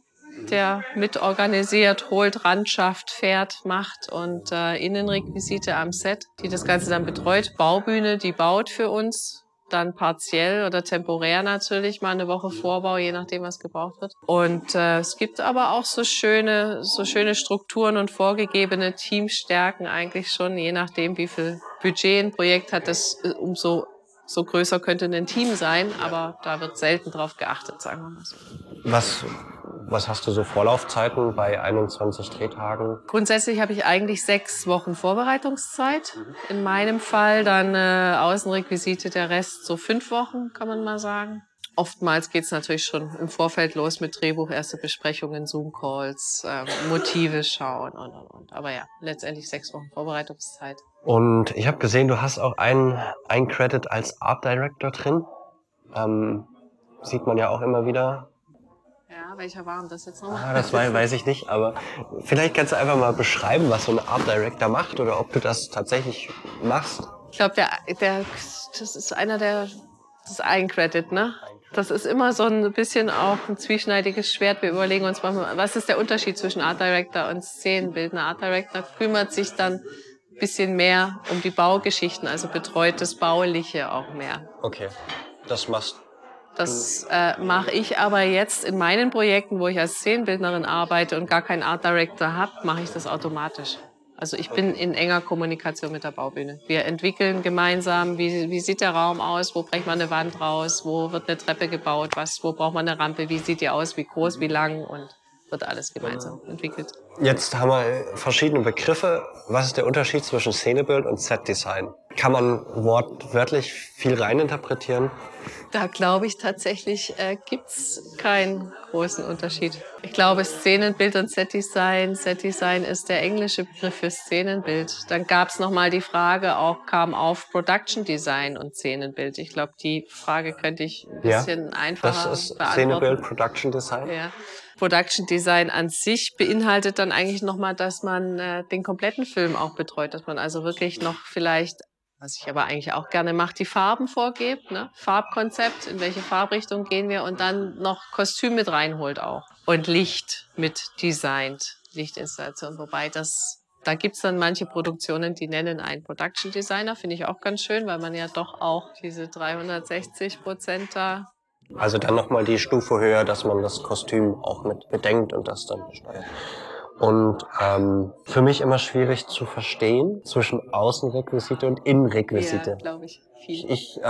der mitorganisiert, holt, randschafft, fährt, macht und äh, Innenrequisite am Set, die das Ganze dann betreut. Baubühne, die baut für uns, dann partiell oder temporär natürlich, mal eine Woche Vorbau, je nachdem, was gebraucht wird. Und äh, es gibt aber auch so schöne, so schöne Strukturen und vorgegebene Teamstärken eigentlich schon, je nachdem, wie viel Budget ein Projekt hat, das äh, umso so größer könnte ein Team sein, aber da wird selten drauf geachtet, sagen wir mal so. Was Was hast du so Vorlaufzeiten bei 21 Drehtagen? Grundsätzlich habe ich eigentlich sechs Wochen Vorbereitungszeit. In meinem Fall dann äh, Außenrequisite, der Rest so fünf Wochen, kann man mal sagen. Oftmals geht es natürlich schon im Vorfeld los mit Drehbuch, erste Besprechungen, Zoom-Calls, ähm, Motive schauen und, und, und. Aber ja, letztendlich sechs Wochen Vorbereitungszeit. Und ich habe gesehen, du hast auch einen, einen Credit als Art Director drin. Ähm, sieht man ja auch immer wieder. Ja, welcher war denn das jetzt nochmal? Ah, das war, weiß ich nicht, aber vielleicht kannst du einfach mal beschreiben, was so ein Art Director macht oder ob du das tatsächlich machst. Ich glaube, der, der, das ist einer der, das ist ein Credit, ne? Das ist immer so ein bisschen auch ein zwieschneidiges Schwert. Wir überlegen uns manchmal, was ist der Unterschied zwischen Art Director und Szenenbildner? Art Director kümmert sich dann ein bisschen mehr um die Baugeschichten, also betreut das Bauliche auch mehr. Okay, das machst Das äh, mache ich aber jetzt in meinen Projekten, wo ich als Szenenbildnerin arbeite und gar keinen Art Director habe, mache ich das automatisch. Also ich bin in enger Kommunikation mit der Baubühne. Wir entwickeln gemeinsam, wie, wie sieht der Raum aus, wo bringt man eine Wand raus, wo wird eine Treppe gebaut, was, wo braucht man eine Rampe, wie sieht die aus, wie groß, wie lang und wird alles gemeinsam entwickelt. Jetzt haben wir verschiedene Begriffe. Was ist der Unterschied zwischen Szenebild und Setdesign? Kann man wortwörtlich viel reininterpretieren? Da glaube ich tatsächlich, äh, gibt's keinen großen Unterschied. Ich glaube, Szenenbild und Setdesign. Setdesign ist der englische Begriff für Szenenbild. Dann gab's noch mal die Frage, auch kam auf Production Design und Szenenbild. Ich glaube, die Frage könnte ich ein bisschen einfacher Das ist beantworten. Szenebild, Production Design. Ja. Production Design an sich beinhaltet dann eigentlich nochmal, dass man äh, den kompletten Film auch betreut, dass man also wirklich noch vielleicht, was ich aber eigentlich auch gerne mache, die Farben vorgibt, ne? Farbkonzept, in welche Farbrichtung gehen wir und dann noch Kostüm mit reinholt auch und Licht mit designt, Lichtinstallation, wobei das da gibt's dann manche Produktionen, die nennen einen Production Designer, finde ich auch ganz schön, weil man ja doch auch diese 360 Prozent da Also dann nochmal die Stufe höher, dass man das Kostüm auch mit bedenkt und das dann steuert. Und ähm, für mich immer schwierig zu verstehen zwischen Außenrequisite und ja, Innenrequisite. glaube ich, viel. ich äh,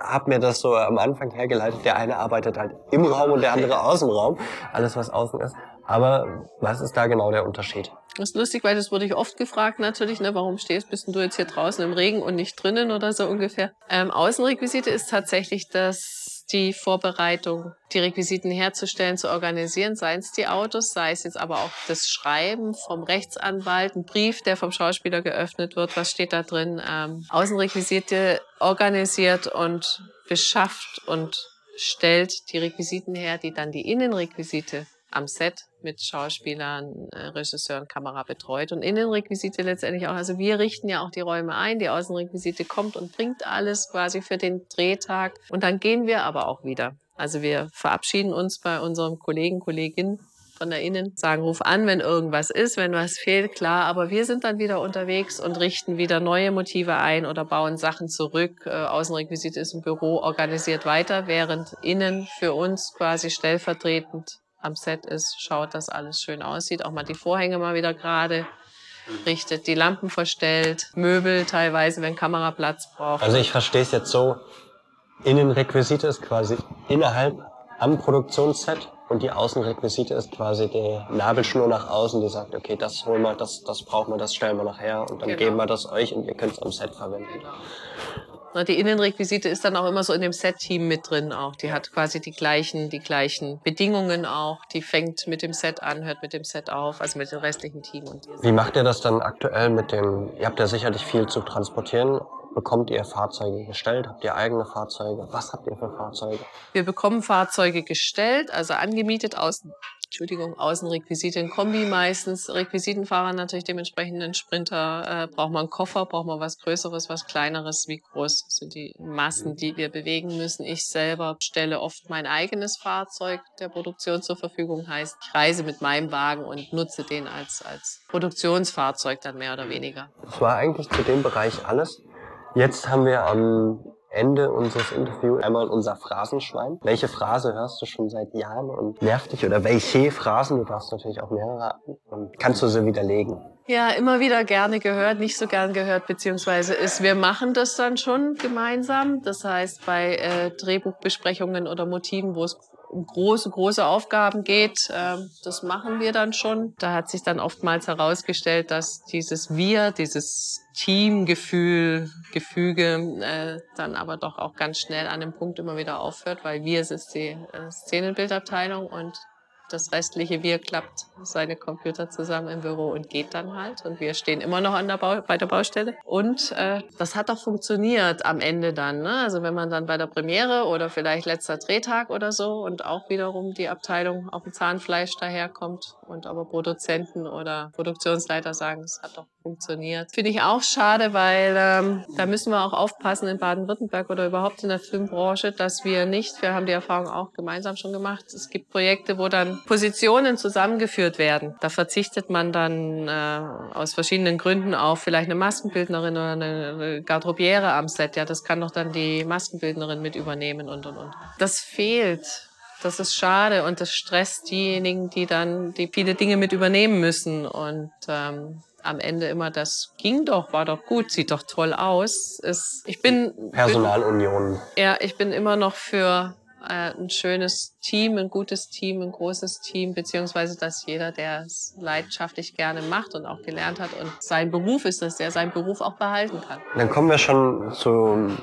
habe mir das so am Anfang hergeleitet, der eine arbeitet halt im Raum und der andere außen Raum, alles was außen ist. Aber was ist da genau der Unterschied? Das ist lustig, weil das wurde ich oft gefragt natürlich, ne, warum stehst, bist du jetzt hier draußen im Regen und nicht drinnen oder so ungefähr. Ähm, Außenrequisite ist tatsächlich das die Vorbereitung, die Requisiten herzustellen, zu organisieren, seien es die Autos, sei es jetzt aber auch das Schreiben vom Rechtsanwalt, ein Brief, der vom Schauspieler geöffnet wird, was steht da drin, ähm, Außenrequisite organisiert und beschafft und stellt die Requisiten her, die dann die Innenrequisite am Set mit Schauspielern, äh, Regisseuren, Kamera betreut und Innenrequisite letztendlich auch. Also wir richten ja auch die Räume ein, die Außenrequisite kommt und bringt alles quasi für den Drehtag und dann gehen wir aber auch wieder. Also wir verabschieden uns bei unserem Kollegen, Kollegin von der Innen, sagen, ruf an, wenn irgendwas ist, wenn was fehlt, klar, aber wir sind dann wieder unterwegs und richten wieder neue Motive ein oder bauen Sachen zurück. Äh, Außenrequisite ist im Büro organisiert weiter, während innen für uns quasi stellvertretend am Set ist, schaut, dass alles schön aussieht, auch mal die Vorhänge mal wieder gerade richtet, die Lampen verstellt, Möbel teilweise, wenn Kamera Platz braucht. Also ich verstehe es jetzt so, Innenrequisite ist quasi innerhalb am Produktionsset und die Außenrequisite ist quasi die Nabelschnur nach außen, die sagt, okay, das holen wir, das, das brauchen wir, das stellen wir nachher und dann Genau. geben wir das euch und ihr könnt es am Set verwenden. Na, Die Innenrequisite ist dann auch immer so in dem Set-Team mit drin auch. Die hat quasi die gleichen, die gleichen Bedingungen auch. Die fängt mit dem Set an, hört mit dem Set auf, also mit dem restlichen Team. Und Wie macht ihr das dann aktuell mit dem, ihr habt ja sicherlich viel zu transportieren, bekommt ihr Fahrzeuge gestellt, habt ihr eigene Fahrzeuge, was habt ihr für Fahrzeuge? Wir bekommen Fahrzeuge gestellt, also angemietet aus, Entschuldigung, Außenrequisite in Kombi meistens. Requisitenfahrer natürlich dementsprechend einen Sprinter. Äh, braucht man einen Koffer, braucht man was Größeres, was Kleineres? Wie groß sind die Massen, die wir bewegen müssen? Ich selber stelle oft mein eigenes Fahrzeug der Produktion zur Verfügung. Heißt, ich reise mit meinem Wagen und nutze den als, als Produktionsfahrzeug dann mehr oder weniger. Das war eigentlich zu dem Bereich alles. Jetzt haben wir am Ende unseres Interviews einmal unser Phrasenschwein. Welche Phrase hörst du schon seit Jahren und nervt dich? Oder welche Phrasen? Du darfst natürlich auch mehrere. Und kannst du sie widerlegen? Ja, immer wieder gerne gehört, nicht so gern gehört, beziehungsweise ist, wir machen das dann schon gemeinsam. Das heißt, bei äh, Drehbuchbesprechungen oder Motiven, wo es um große, große Aufgaben geht, äh, das machen wir dann schon. Da hat sich dann oftmals herausgestellt, dass dieses Wir, dieses Teamgefühl, Gefüge äh, dann aber doch auch ganz schnell an dem Punkt immer wieder aufhört, weil wir ist die äh, Szenenbildabteilung und das restliche Wir klappt seine Computer zusammen im Büro und geht dann halt. Und wir stehen immer noch an der Bau bei der Baustelle. Und äh, das hat auch funktioniert am Ende dann. Ne? Also wenn man dann bei der Premiere oder vielleicht letzter Drehtag oder so und auch wiederum die Abteilung auf dem Zahnfleisch daherkommt und aber Produzenten oder Produktionsleiter sagen, es hat doch funktioniert. Finde ich auch schade, weil ähm, da müssen wir auch aufpassen in Baden-Württemberg oder überhaupt in der Filmbranche, dass wir nicht, wir haben die Erfahrung auch gemeinsam schon gemacht, es gibt Projekte, wo dann Positionen zusammengeführt werden. Da verzichtet man dann äh, aus verschiedenen Gründen auf vielleicht eine Maskenbildnerin oder eine Garderobiere am Set. Ja, das kann doch dann die Maskenbildnerin mit übernehmen und und und. Das fehlt. Das ist schade und das stresst diejenigen, die dann die viele Dinge mit übernehmen müssen und ähm, am Ende immer das ging doch, war doch gut, sieht doch toll aus. Ist, ich bin Personalunion. ja, ich bin immer noch für äh, ein schönes Team, ein gutes Team, ein großes Team, beziehungsweise dass jeder, der es leidenschaftlich gerne macht und auch gelernt hat und sein Beruf ist, dass der seinen Beruf auch behalten kann. Dann kommen wir schon zu.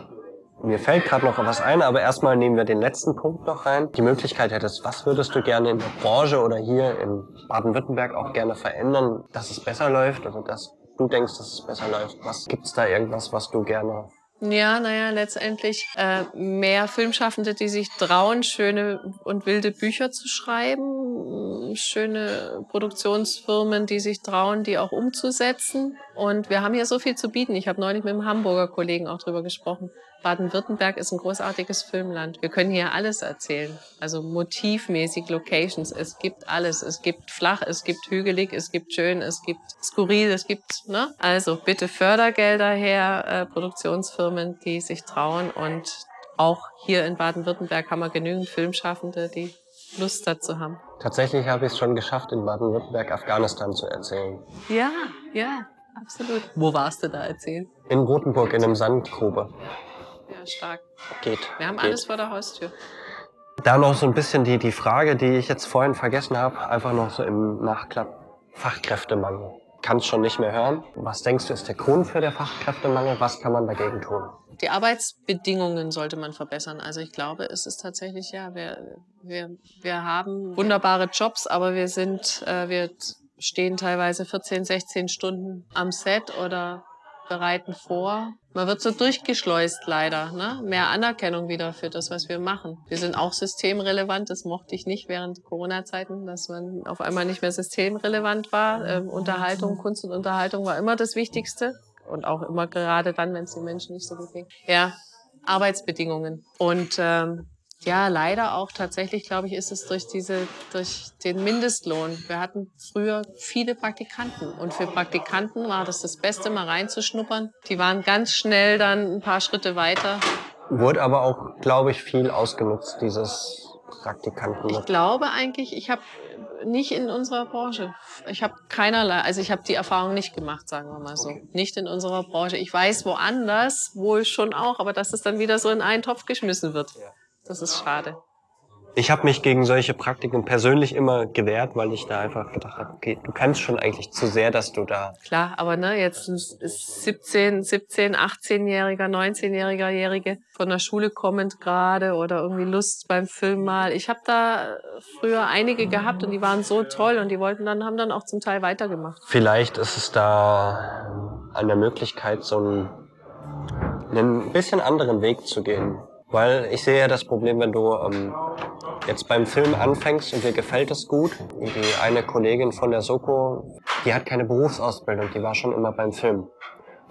Mir fällt gerade noch was ein, aber erstmal nehmen wir den letzten Punkt noch rein. Die Möglichkeit hättest, was würdest du gerne in der Branche oder hier in Baden-Württemberg auch gerne verändern, dass es besser läuft oder dass du denkst, dass es besser läuft? Was gibt's da irgendwas, was du gerne Ja, naja, letztendlich äh, mehr Filmschaffende, die sich trauen, schöne und wilde Bücher zu schreiben, schöne Produktionsfirmen, die sich trauen, die auch umzusetzen. Und wir haben hier so viel zu bieten. Ich habe neulich mit einem Hamburger Kollegen auch drüber gesprochen. Baden-Württemberg ist ein großartiges Filmland. Wir können hier alles erzählen. Also motivmäßig Locations. Es gibt alles. Es gibt flach, es gibt hügelig, es gibt schön, es gibt skurril, es gibt, ne? Also bitte Fördergelder her, äh, Produktionsfirmen, die sich trauen. Und auch hier in Baden-Württemberg haben wir genügend Filmschaffende, die Lust dazu haben. Tatsächlich habe ich es schon geschafft, in Baden-Württemberg Afghanistan zu erzählen. Ja, ja, absolut. Wo warst du da erzählen? In Rotenburg in einem Sandgrube. Ja, stark. Geht. Wir haben geht. alles vor der Haustür. Da noch so ein bisschen die, die Frage, die ich jetzt vorhin vergessen habe, einfach noch so im Nachklapp. Fachkräftemangel. Kannst schon nicht mehr hören. Was denkst du, ist der Grund für den Fachkräftemangel? Was kann man dagegen tun? Die Arbeitsbedingungen sollte man verbessern. Also ich glaube, es ist tatsächlich, ja, wir, wir, wir haben wunderbare Jobs, aber wir sind, äh, wir stehen teilweise 14, 16 Stunden am Set oder bereiten vor. Man wird so durchgeschleust leider. Ne? Mehr Anerkennung wieder für das, was wir machen. Wir sind auch systemrelevant. Das mochte ich nicht während Corona-Zeiten, dass man auf einmal nicht mehr systemrelevant war. Ähm, Unterhaltung, Kunst und Unterhaltung war immer das Wichtigste. Und auch immer gerade dann, wenn es den Menschen nicht so gut ging. Ja, Arbeitsbedingungen. Und ähm, ja, leider auch tatsächlich, glaube ich, ist es durch diese, durch den Mindestlohn. Wir hatten früher viele Praktikanten und für Praktikanten war das das Beste, mal reinzuschnuppern. Die waren ganz schnell dann ein paar Schritte weiter. Wurde aber auch, glaube ich, viel ausgenutzt, dieses Praktikanten. Ich glaube eigentlich, ich habe nicht in unserer Branche. Ich habe keinerlei, also ich habe die Erfahrung nicht gemacht, sagen wir mal so. Nicht in unserer Branche. Ich weiß woanders, wohl schon auch, aber dass es dann wieder so in einen Topf geschmissen wird. Das ist schade. Ich habe mich gegen solche Praktiken persönlich immer gewehrt, weil ich da einfach gedacht habe, okay, du kannst schon eigentlich zu sehr, dass du da. Klar, aber ne, jetzt ist 17, 17, 18-Jähriger, 19-Jähriger Jährige von der Schule kommend gerade oder irgendwie Lust beim Film mal. Ich habe da früher einige gehabt und die waren so toll und die wollten dann, haben dann auch zum Teil weitergemacht. Vielleicht ist es da an der Möglichkeit, so einen, einen bisschen anderen Weg zu gehen. Weil ich sehe ja das Problem, wenn du ähm, jetzt beim Film anfängst und dir gefällt es gut. Die eine Kollegin von der Soko, die hat keine Berufsausbildung, die war schon immer beim Film.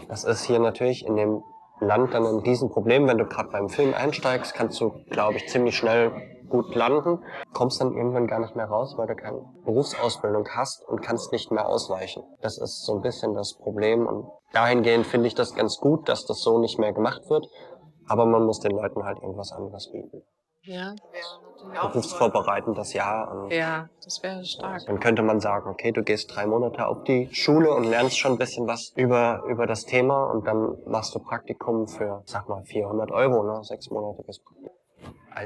Das ist hier natürlich in dem Land dann ein Riesenproblem. Wenn du gerade beim Film einsteigst, kannst du, glaube ich, ziemlich schnell gut landen, kommst dann irgendwann gar nicht mehr raus, weil du keine Berufsausbildung hast und kannst nicht mehr ausweichen. Das ist so ein bisschen das Problem und dahingehend finde ich das ganz gut, dass das so nicht mehr gemacht wird. Aber man muss den Leuten halt irgendwas anderes bieten. Ja, Berufsvorbereitendes Jahr. Und ja, das wäre stark. dann könnte man sagen, okay, du gehst drei Monate auf die Schule und lernst schon ein bisschen was über, über das Thema und dann machst du Praktikum für, sag mal, 400 Euro, ne? Sechsmonatiges Praktikum.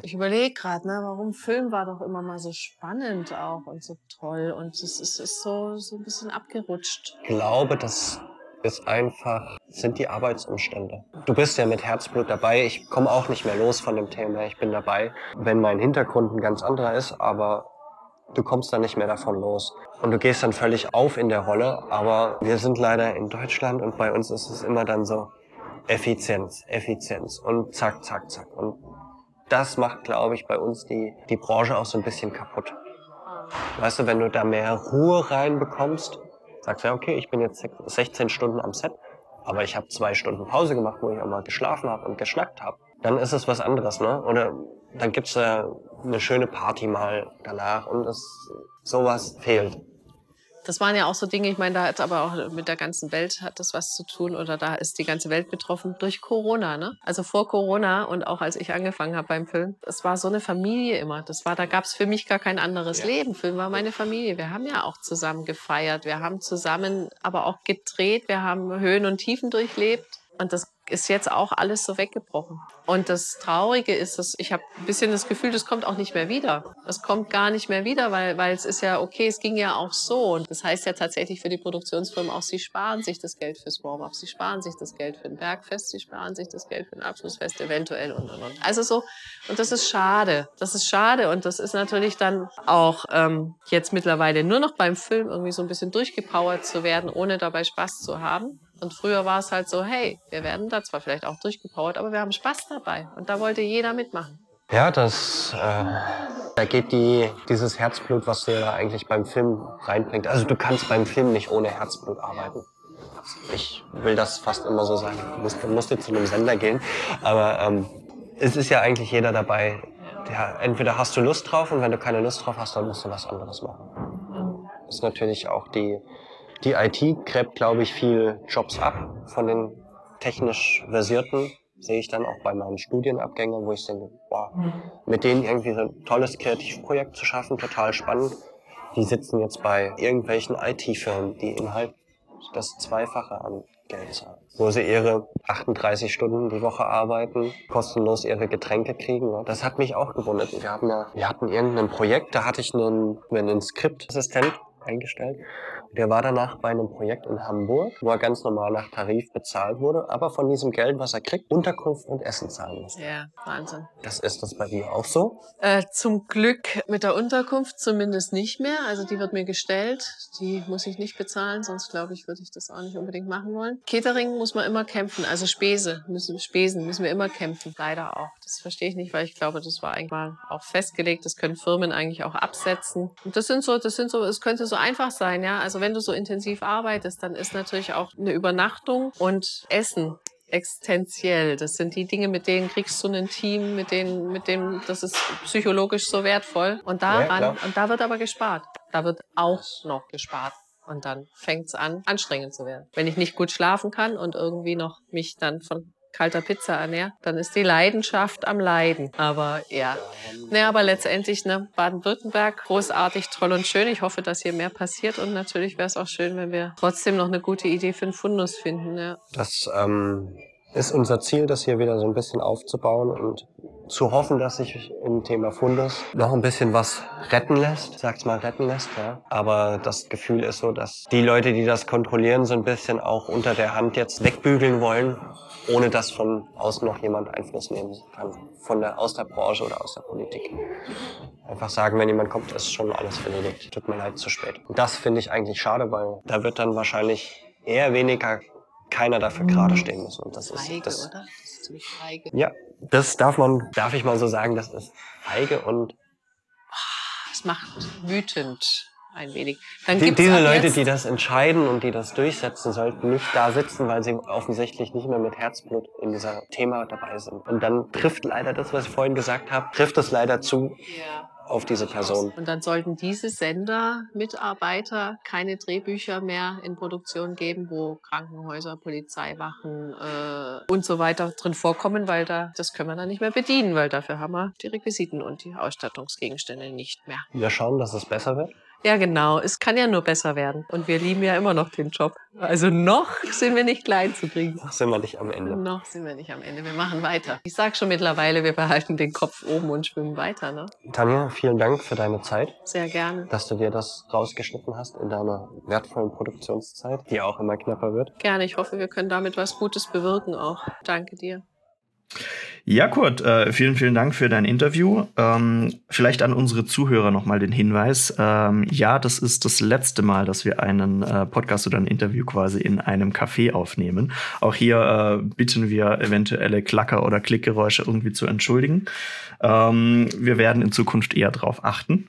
Ich überlege gerade, ne, warum Film war doch immer mal so spannend auch und so toll und es ist, ist so, so ein bisschen abgerutscht. Ich glaube, das ist einfach, sind die Arbeitsumstände. Du bist ja mit Herzblut dabei. Ich komme auch nicht mehr los von dem Thema. Ich bin dabei, wenn mein Hintergrund ein ganz anderer ist, aber du kommst dann nicht mehr davon los. Und du gehst dann völlig auf in der Rolle. Aber wir sind leider in Deutschland und bei uns ist es immer dann so Effizienz, Effizienz und zack, zack, zack. Und das macht, glaube ich, bei uns die, die Branche auch so ein bisschen kaputt. Weißt du, wenn du da mehr Ruhe reinbekommst, sagst du, ja, okay, ich bin jetzt 16 Stunden am Set, aber ich habe zwei Stunden Pause gemacht, wo ich auch mal geschlafen habe und geschnackt habe, dann ist es was anderes, ne? Oder dann gibt's äh, eine schöne Party mal danach und das, sowas fehlt das waren ja auch so Dinge, ich meine, da hat aber auch mit der ganzen Welt hat das was zu tun oder da ist die ganze Welt betroffen durch Corona, ne? Also vor Corona und auch als ich angefangen habe beim Film, es war so eine Familie immer. Das war, da gab es für mich gar kein anderes ja. Leben. Film war meine Familie. Wir haben ja auch zusammen gefeiert, wir haben zusammen aber auch gedreht, wir haben Höhen und Tiefen durchlebt. Und das ist jetzt auch alles so weggebrochen. Und das Traurige ist, dass ich habe ein bisschen das Gefühl, das kommt auch nicht mehr wieder. Es kommt gar nicht mehr wieder, weil, weil es ist ja okay, es ging ja auch so. Und das heißt ja tatsächlich für die Produktionsfirmen auch, sie sparen sich das Geld fürs Warm-up, sie sparen sich das Geld für ein Bergfest, sie sparen sich das Geld für ein Abschlussfest eventuell und und und. Also so, und das ist schade. Das ist schade. Und das ist natürlich dann auch ähm, jetzt mittlerweile nur noch beim Film irgendwie so ein bisschen durchgepowert zu werden, ohne dabei Spaß zu haben. Und früher war es halt so, hey, wir werden da zwar vielleicht auch durchgepowert, aber wir haben Spaß dabei. Und da wollte jeder mitmachen. Ja, das, äh, da geht die, dieses Herzblut, was du da eigentlich beim Film reinbringt. Also du kannst beim Film nicht ohne Herzblut arbeiten. Ich will das fast immer so sagen. Du musst, du musst jetzt zu einem Sender gehen. Aber ähm, es ist ja eigentlich jeder dabei. Der, entweder hast du Lust drauf und wenn du keine Lust drauf hast, dann musst du was anderes machen. Das ist natürlich auch die, die IT gräbt, glaube ich, viel Jobs ab von den technisch versierten. Sehe ich dann auch bei meinen Studienabgängern, wo ich denke, boah, mit denen irgendwie so ein tolles Kreativprojekt zu schaffen, total spannend. Die sitzen jetzt bei irgendwelchen IT-Firmen, die innerhalb das Zweifache an Geld zahlen. Wo sie ihre 38 Stunden die Woche arbeiten, kostenlos ihre Getränke kriegen. Das hat mich auch gewundert. Wir hatten ja, wir hatten irgendein Projekt, da hatte ich einen, einen Skriptassistent eingestellt der war danach bei einem Projekt in Hamburg, wo er ganz normal nach Tarif bezahlt wurde, aber von diesem Geld, was er kriegt, Unterkunft und Essen zahlen muss. Ja, Wahnsinn. Das ist das bei dir auch so? Äh, zum Glück mit der Unterkunft zumindest nicht mehr. Also die wird mir gestellt. Die muss ich nicht bezahlen, sonst glaube ich, würde ich das auch nicht unbedingt machen wollen. Catering muss man immer kämpfen, also Spese müssen, Spesen müssen wir immer kämpfen. Leider auch. Das verstehe ich nicht, weil ich glaube, das war eigentlich mal auch festgelegt. Das können Firmen eigentlich auch absetzen. Und das sind so, das sind so, es könnte so einfach sein, ja. Also wenn du so intensiv arbeitest, dann ist natürlich auch eine Übernachtung und Essen existenziell. Das sind die Dinge, mit denen kriegst du ein Team, mit denen, mit dem, das ist psychologisch so wertvoll. Und daran, ja, und da wird aber gespart. Da wird auch noch gespart. Und dann fängt es an, anstrengend zu werden. Wenn ich nicht gut schlafen kann und irgendwie noch mich dann von kalter Pizza ernährt, dann ist die Leidenschaft am Leiden. Aber ja, ne, aber letztendlich ne, Baden-Württemberg großartig, toll und schön. Ich hoffe, dass hier mehr passiert und natürlich wäre es auch schön, wenn wir trotzdem noch eine gute Idee für einen Fundus finden. Ja. Das ähm, ist unser Ziel, das hier wieder so ein bisschen aufzubauen und zu hoffen, dass sich im Thema Fundus noch ein bisschen was retten lässt, sag's mal retten lässt, ja. Aber das Gefühl ist so, dass die Leute, die das kontrollieren, so ein bisschen auch unter der Hand jetzt wegbügeln wollen ohne dass von außen noch jemand Einfluss nehmen kann, von der, aus der Branche oder aus der Politik. Einfach sagen, wenn jemand kommt, ist schon alles erledigt. Tut mir leid, zu spät. Und das finde ich eigentlich schade, weil da wird dann wahrscheinlich eher weniger keiner dafür gerade stehen müssen. Und das ist das, oder? Das ist ziemlich feige. Ja, das darf man, darf ich mal so sagen, das ist feige und es macht wütend ein wenig. Dann die, diese Leute, die das entscheiden und die das durchsetzen, sollten nicht da sitzen, weil sie offensichtlich nicht mehr mit Herzblut in dieser Thema dabei sind. Und dann trifft leider das, was ich vorhin gesagt habe, trifft es leider zu. Ja auf diese Person. Und dann sollten diese Sender Mitarbeiter keine Drehbücher mehr in Produktion geben, wo Krankenhäuser, Polizeiwachen äh, und so weiter drin vorkommen, weil da das können wir dann nicht mehr bedienen, weil dafür haben wir die Requisiten und die Ausstattungsgegenstände nicht mehr. Wir schauen, dass es besser wird. Ja, genau. Es kann ja nur besser werden. Und wir lieben ja immer noch den Job. Also noch sind wir nicht klein zu kriegen. Noch sind wir nicht am Ende. Noch sind wir nicht am Ende. Wir machen weiter. Ich sage schon mittlerweile, wir behalten den Kopf oben und schwimmen weiter. Ne? Tanja, vielen Dank für deine Zeit, Sehr gerne. dass du dir das rausgeschnitten hast in deiner wertvollen Produktionszeit, die auch immer knapper wird. Gerne. Ich hoffe, wir können damit was Gutes bewirken auch. Danke dir. Ja, Kurt, äh, vielen, vielen Dank für dein Interview. Ähm, vielleicht an unsere Zuhörer nochmal den Hinweis. Ähm, ja, das ist das letzte Mal, dass wir einen äh, Podcast oder ein Interview quasi in einem Café aufnehmen. Auch hier äh, bitten wir eventuelle Klacker- oder Klickgeräusche irgendwie zu entschuldigen. Ähm, wir werden in Zukunft eher darauf achten.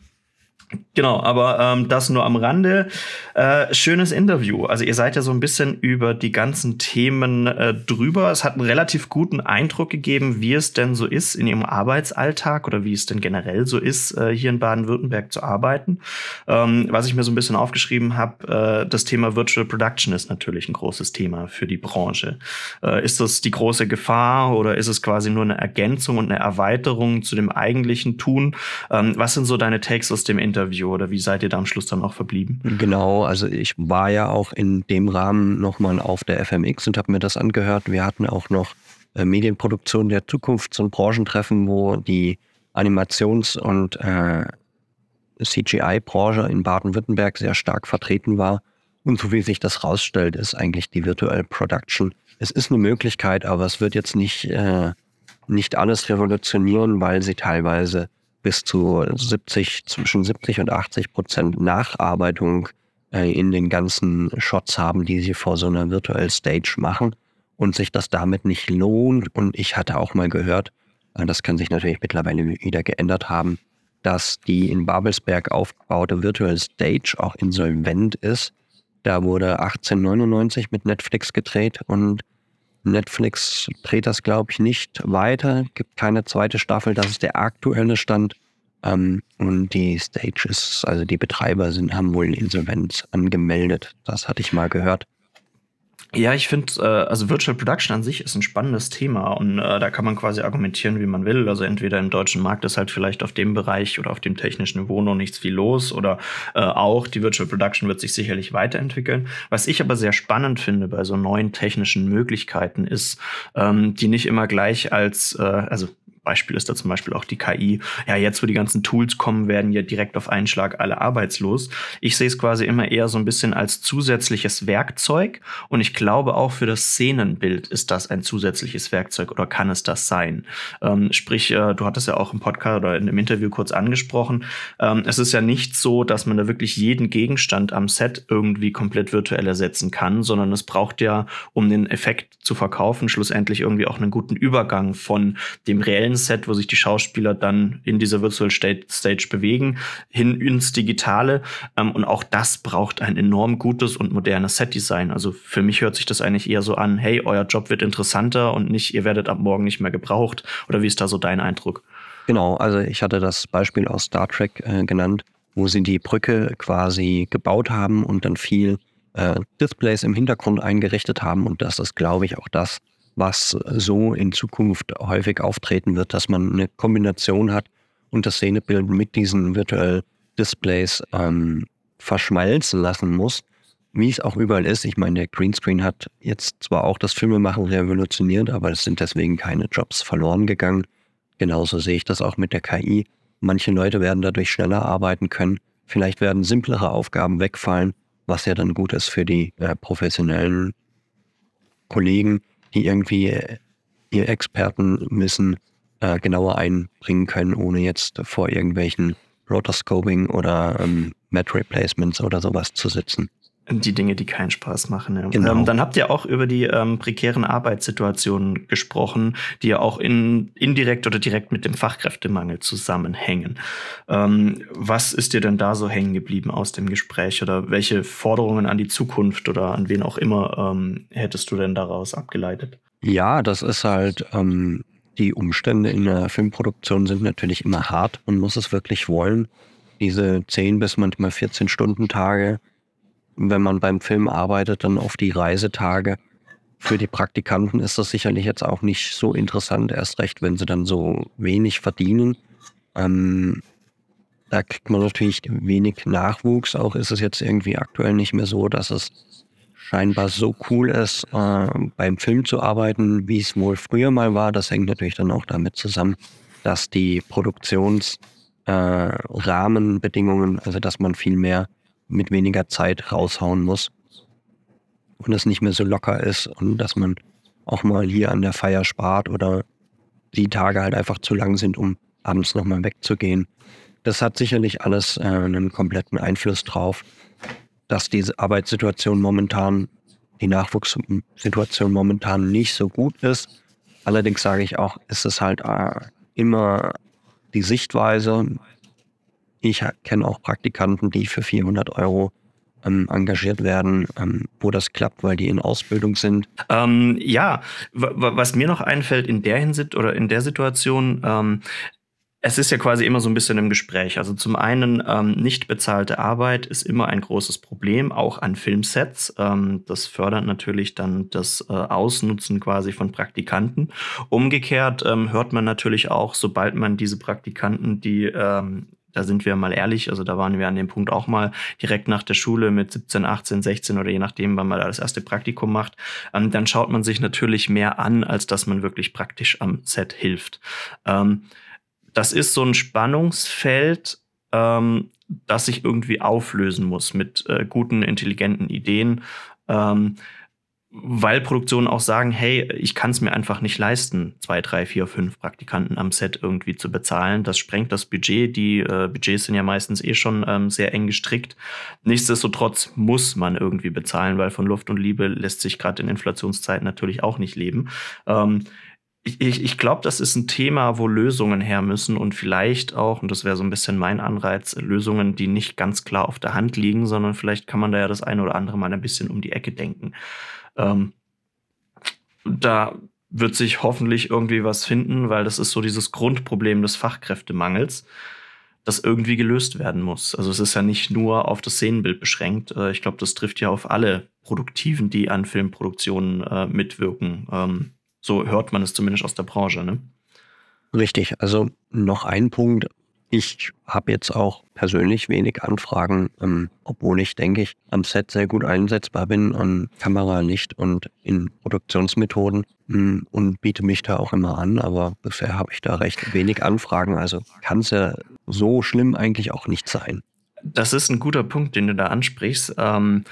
Genau, aber ähm, das nur am Rande. Äh, schönes Interview. Also ihr seid ja so ein bisschen über die ganzen Themen äh, drüber. Es hat einen relativ guten Eindruck gegeben, wie es denn so ist in ihrem Arbeitsalltag oder wie es denn generell so ist, äh, hier in Baden-Württemberg zu arbeiten. Ähm, was ich mir so ein bisschen aufgeschrieben habe, äh, das Thema Virtual Production ist natürlich ein großes Thema für die Branche. Äh, ist das die große Gefahr oder ist es quasi nur eine Ergänzung und eine Erweiterung zu dem eigentlichen Tun? Ähm, was sind so deine Takes aus dem Interview? Oder wie seid ihr da am Schluss dann auch verblieben? Genau, also ich war ja auch in dem Rahmen nochmal auf der FMX und habe mir das angehört. Wir hatten auch noch äh, Medienproduktion der Zukunft, ein Branchentreffen, wo die Animations- und äh, CGI-Branche in Baden-Württemberg sehr stark vertreten war. Und so wie sich das rausstellt, ist eigentlich die Virtual Production. Es ist eine Möglichkeit, aber es wird jetzt nicht, äh, nicht alles revolutionieren, weil sie teilweise bis zu 70, zwischen 70 und 80 Prozent Nacharbeitung äh, in den ganzen Shots haben, die sie vor so einer Virtual Stage machen und sich das damit nicht lohnt. Und ich hatte auch mal gehört, äh, das kann sich natürlich mittlerweile wieder geändert haben, dass die in Babelsberg aufgebaute Virtual Stage auch insolvent ist. Da wurde 1899 mit Netflix gedreht und Netflix dreht das, glaube ich, nicht weiter, gibt keine zweite Staffel, das ist der aktuelle Stand. Ähm, und die Stages, also die Betreiber sind, haben wohl Insolvenz angemeldet. Das hatte ich mal gehört. Ja, ich finde, äh, also Virtual Production an sich ist ein spannendes Thema und äh, da kann man quasi argumentieren, wie man will. Also entweder im deutschen Markt ist halt vielleicht auf dem Bereich oder auf dem technischen Niveau noch nichts viel los oder äh, auch die Virtual Production wird sich sicherlich weiterentwickeln. Was ich aber sehr spannend finde bei so neuen technischen Möglichkeiten ist, ähm, die nicht immer gleich als, äh, also Beispiel ist da zum Beispiel auch die KI. Ja, jetzt, wo die ganzen Tools kommen, werden ja direkt auf einen Schlag alle arbeitslos. Ich sehe es quasi immer eher so ein bisschen als zusätzliches Werkzeug. Und ich glaube auch für das Szenenbild ist das ein zusätzliches Werkzeug oder kann es das sein? Ähm, sprich, äh, du hattest ja auch im Podcast oder in dem Interview kurz angesprochen. Ähm, es ist ja nicht so, dass man da wirklich jeden Gegenstand am Set irgendwie komplett virtuell ersetzen kann, sondern es braucht ja, um den Effekt zu verkaufen, schlussendlich irgendwie auch einen guten Übergang von dem reellen Set, wo sich die Schauspieler dann in dieser Virtual Stage bewegen, hin ins Digitale. Ähm, und auch das braucht ein enorm gutes und modernes Set-Design. Also für mich hört sich das eigentlich eher so an, hey, euer Job wird interessanter und nicht, ihr werdet ab morgen nicht mehr gebraucht. Oder wie ist da so dein Eindruck? Genau, also ich hatte das Beispiel aus Star Trek äh, genannt, wo sie die Brücke quasi gebaut haben und dann viel äh, Displays im Hintergrund eingerichtet haben. Und das ist, glaube ich, auch das, was so in Zukunft häufig auftreten wird, dass man eine Kombination hat und das Szenebild mit diesen Virtual Displays ähm, verschmalzen lassen muss, wie es auch überall ist. Ich meine, der Greenscreen hat jetzt zwar auch das Filmemachen revolutioniert, aber es sind deswegen keine Jobs verloren gegangen. Genauso sehe ich das auch mit der KI. Manche Leute werden dadurch schneller arbeiten können. Vielleicht werden simplere Aufgaben wegfallen, was ja dann gut ist für die äh, professionellen Kollegen, die irgendwie ihr Expertenwissen äh, genauer einbringen können, ohne jetzt vor irgendwelchen Rotoscoping oder ähm, Mat Replacements oder sowas zu sitzen. Die Dinge, die keinen Spaß machen. Ja. Genau. Ähm, dann habt ihr auch über die ähm, prekären Arbeitssituationen gesprochen, die ja auch in, indirekt oder direkt mit dem Fachkräftemangel zusammenhängen. Ähm, was ist dir denn da so hängen geblieben aus dem Gespräch oder welche Forderungen an die Zukunft oder an wen auch immer ähm, hättest du denn daraus abgeleitet? Ja, das ist halt, ähm, die Umstände in der Filmproduktion sind natürlich immer hart. Man muss es wirklich wollen. Diese 10 bis manchmal 14 Stunden Tage wenn man beim Film arbeitet, dann auf die Reisetage. Für die Praktikanten ist das sicherlich jetzt auch nicht so interessant, erst recht, wenn sie dann so wenig verdienen. Ähm, da kriegt man natürlich wenig Nachwuchs. Auch ist es jetzt irgendwie aktuell nicht mehr so, dass es scheinbar so cool ist, äh, beim Film zu arbeiten, wie es wohl früher mal war. Das hängt natürlich dann auch damit zusammen, dass die Produktionsrahmenbedingungen, äh, also dass man viel mehr mit weniger Zeit raushauen muss und es nicht mehr so locker ist und dass man auch mal hier an der Feier spart oder die Tage halt einfach zu lang sind, um abends nochmal wegzugehen. Das hat sicherlich alles äh, einen kompletten Einfluss drauf, dass diese Arbeitssituation momentan, die Nachwuchssituation momentan nicht so gut ist. Allerdings sage ich auch, ist es halt äh, immer die Sichtweise. Ich kenne auch Praktikanten, die für 400 Euro ähm, engagiert werden, ähm, wo das klappt, weil die in Ausbildung sind. Ähm, ja, was mir noch einfällt in der Hinsicht oder in der Situation, ähm, es ist ja quasi immer so ein bisschen im Gespräch. Also zum einen, ähm, nicht bezahlte Arbeit ist immer ein großes Problem, auch an Filmsets. Ähm, das fördert natürlich dann das äh, Ausnutzen quasi von Praktikanten. Umgekehrt ähm, hört man natürlich auch, sobald man diese Praktikanten, die ähm, da sind wir mal ehrlich, also da waren wir an dem Punkt auch mal direkt nach der Schule mit 17, 18, 16 oder je nachdem, wann man da das erste Praktikum macht, ähm, dann schaut man sich natürlich mehr an, als dass man wirklich praktisch am Set hilft. Ähm, das ist so ein Spannungsfeld, ähm, das sich irgendwie auflösen muss mit äh, guten, intelligenten Ideen. Ähm, weil Produktionen auch sagen, hey, ich kann es mir einfach nicht leisten, zwei, drei, vier, fünf Praktikanten am Set irgendwie zu bezahlen. Das sprengt das Budget. Die äh, Budgets sind ja meistens eh schon ähm, sehr eng gestrickt. Nichtsdestotrotz muss man irgendwie bezahlen, weil von Luft und Liebe lässt sich gerade in Inflationszeiten natürlich auch nicht leben. Ähm, ich, ich, ich glaube, das ist ein Thema, wo Lösungen her müssen und vielleicht auch, und das wäre so ein bisschen mein Anreiz, Lösungen, die nicht ganz klar auf der Hand liegen, sondern vielleicht kann man da ja das eine oder andere mal ein bisschen um die Ecke denken. Ähm, da wird sich hoffentlich irgendwie was finden, weil das ist so dieses Grundproblem des Fachkräftemangels, das irgendwie gelöst werden muss. Also es ist ja nicht nur auf das Szenenbild beschränkt. Äh, ich glaube, das trifft ja auf alle Produktiven, die an Filmproduktionen äh, mitwirken. Ähm, so hört man es zumindest aus der Branche. Ne? Richtig. Also noch ein Punkt, ich habe jetzt auch persönlich wenig Anfragen, ähm, obwohl ich, denke ich, am Set sehr gut einsetzbar bin, an Kamera nicht und in Produktionsmethoden mh, hm, und biete mich da auch immer an, aber bisher habe ich da recht wenig Anfragen, also kann es ja so schlimm eigentlich auch nicht sein. Das ist ein guter Punkt, den du da ansprichst. Ähm,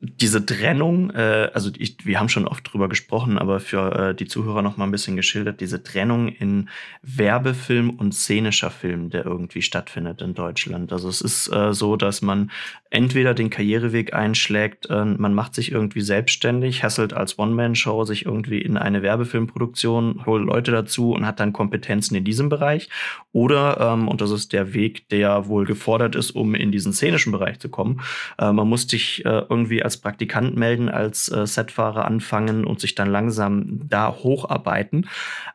diese Trennung, äh, also ich, wir haben schon oft drüber gesprochen, aber für äh, die Zuhörer noch mal ein bisschen geschildert, diese Trennung in Werbefilm und szenischer Film, der irgendwie stattfindet in Deutschland. Also es ist äh, so, dass man entweder den Karriereweg einschlägt, äh, man macht sich irgendwie selbstständig, hasselt als One-Man-Show sich irgendwie in eine Werbefilmproduktion, holt Leute dazu und hat dann Kompetenzen in diesem Bereich. Oder, ähm, und das ist der Weg, der wohl gefordert ist, um in diesen szenischen Bereich zu kommen, äh, man muss sich äh, irgendwie als Praktikant melden, als äh, Setfahrer anfangen und sich dann langsam da hocharbeiten.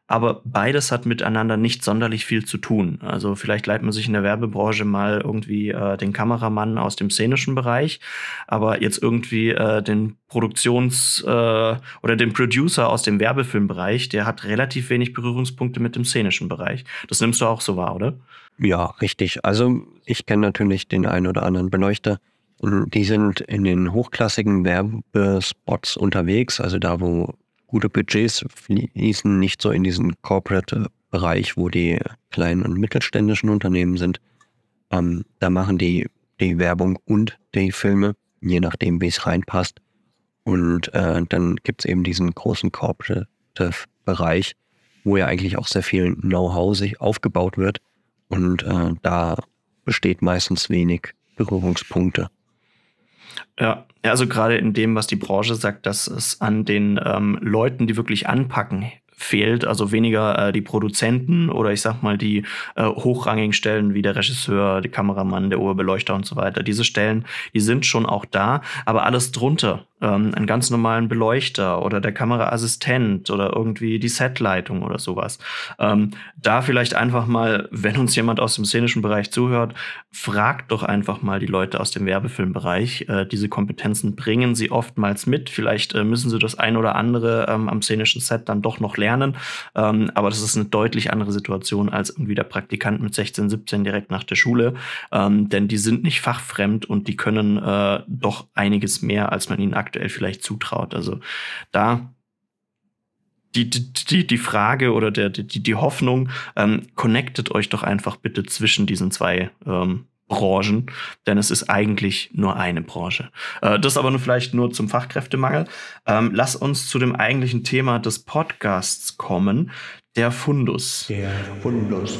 Aber beides hat miteinander nicht sonderlich viel zu tun. Also vielleicht leiht man sich in der Werbebranche mal irgendwie äh, den Kameramann aus dem szenischen Bereich, aber jetzt irgendwie äh, den Produktions- äh, oder den Producer aus dem Werbefilmbereich, der hat relativ wenig Berührungspunkte mit dem szenischen Bereich. Das nimmst du auch so wahr, oder? Ja, richtig. Also ich kenne natürlich den einen oder anderen Beleuchter, die sind in den hochklassigen Werbespots unterwegs, also da, wo gute Budgets fließen, nicht so in diesen Corporate-Bereich, wo die kleinen und mittelständischen Unternehmen sind. Ähm, da machen die die Werbung und die Filme, je nachdem, wie es reinpasst. Und äh, dann gibt es eben diesen großen Corporate-Bereich, wo ja eigentlich auch sehr viel Know-how sich aufgebaut wird. Und äh, da besteht meistens wenig Berührungspunkte. Ja, also gerade in dem, was die Branche sagt, dass es an den ähm, Leuten, die wirklich anpacken, fehlt. Also weniger äh, die Produzenten oder ich sag mal die äh, hochrangigen Stellen wie der Regisseur, der Kameramann, der Oberbeleuchter und so weiter. Diese Stellen, die sind schon auch da, aber alles drunter ähm, einen ganz normalen Beleuchter oder der Kameraassistent oder irgendwie die Setleitung oder sowas. Ähm, da vielleicht einfach mal, wenn uns jemand aus dem szenischen Bereich zuhört, fragt doch einfach mal die Leute aus dem Werbefilmbereich. Äh, diese Kompetenzen bringen sie oftmals mit. Vielleicht äh, müssen sie das ein oder andere ähm, am szenischen Set dann doch noch lernen. Ähm, aber das ist eine deutlich andere Situation als irgendwie der Praktikant mit 16, 17 direkt nach der Schule. Ähm, denn die sind nicht fachfremd und die können äh, doch einiges mehr, als man ihnen aktuell vielleicht zutraut. Also da die, die, die Frage oder der, die, die Hoffnung, ähm, connectet euch doch einfach bitte zwischen diesen zwei ähm, Branchen, denn es ist eigentlich nur eine Branche. Äh, das aber nur vielleicht nur zum Fachkräftemangel. Ähm, lass uns zu dem eigentlichen Thema des Podcasts kommen, der Fundus. Der Fundus.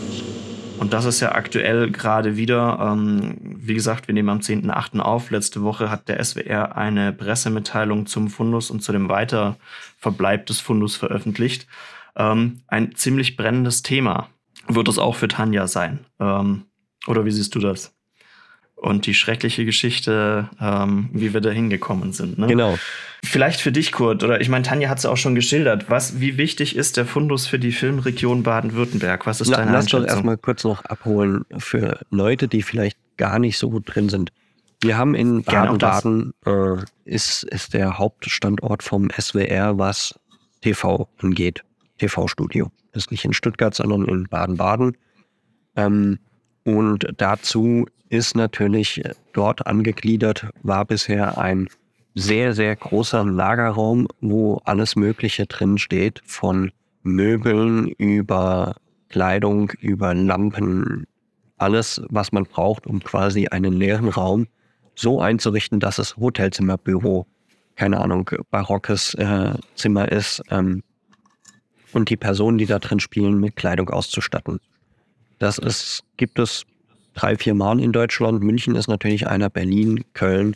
Und das ist ja aktuell gerade wieder, ähm, wie gesagt, wir nehmen am 10.8. auf. Letzte Woche hat der SWR eine Pressemitteilung zum Fundus und zu dem Weiterverbleib des Fundus veröffentlicht. Ähm, ein ziemlich brennendes Thema wird es auch für Tanja sein. Ähm, oder wie siehst du das? Und die schreckliche Geschichte, ähm, wie wir da hingekommen sind. Ne? Genau. Vielleicht für dich, Kurt, oder ich meine, Tanja hat es ja auch schon geschildert. Was, wie wichtig ist der Fundus für die Filmregion Baden-Württemberg? Was ist Na, deine lass Einschätzung? doch erstmal kurz noch abholen für Leute, die vielleicht gar nicht so gut drin sind. Wir haben in. Baden-Baden, äh, ist, ist der Hauptstandort vom SWR, was TV angeht. TV-Studio. Ist nicht in Stuttgart, sondern in Baden-Baden. Ähm, und dazu ist natürlich dort angegliedert, war bisher ein sehr, sehr großer Lagerraum, wo alles Mögliche drin steht, von Möbeln über Kleidung, über Lampen, alles, was man braucht, um quasi einen leeren Raum so einzurichten, dass es Hotelzimmer, Büro, keine Ahnung, barockes äh, Zimmer ist ähm, und die Personen, die da drin spielen, mit Kleidung auszustatten. Das ist, gibt es drei, vier Mal in Deutschland. München ist natürlich einer, Berlin, Köln,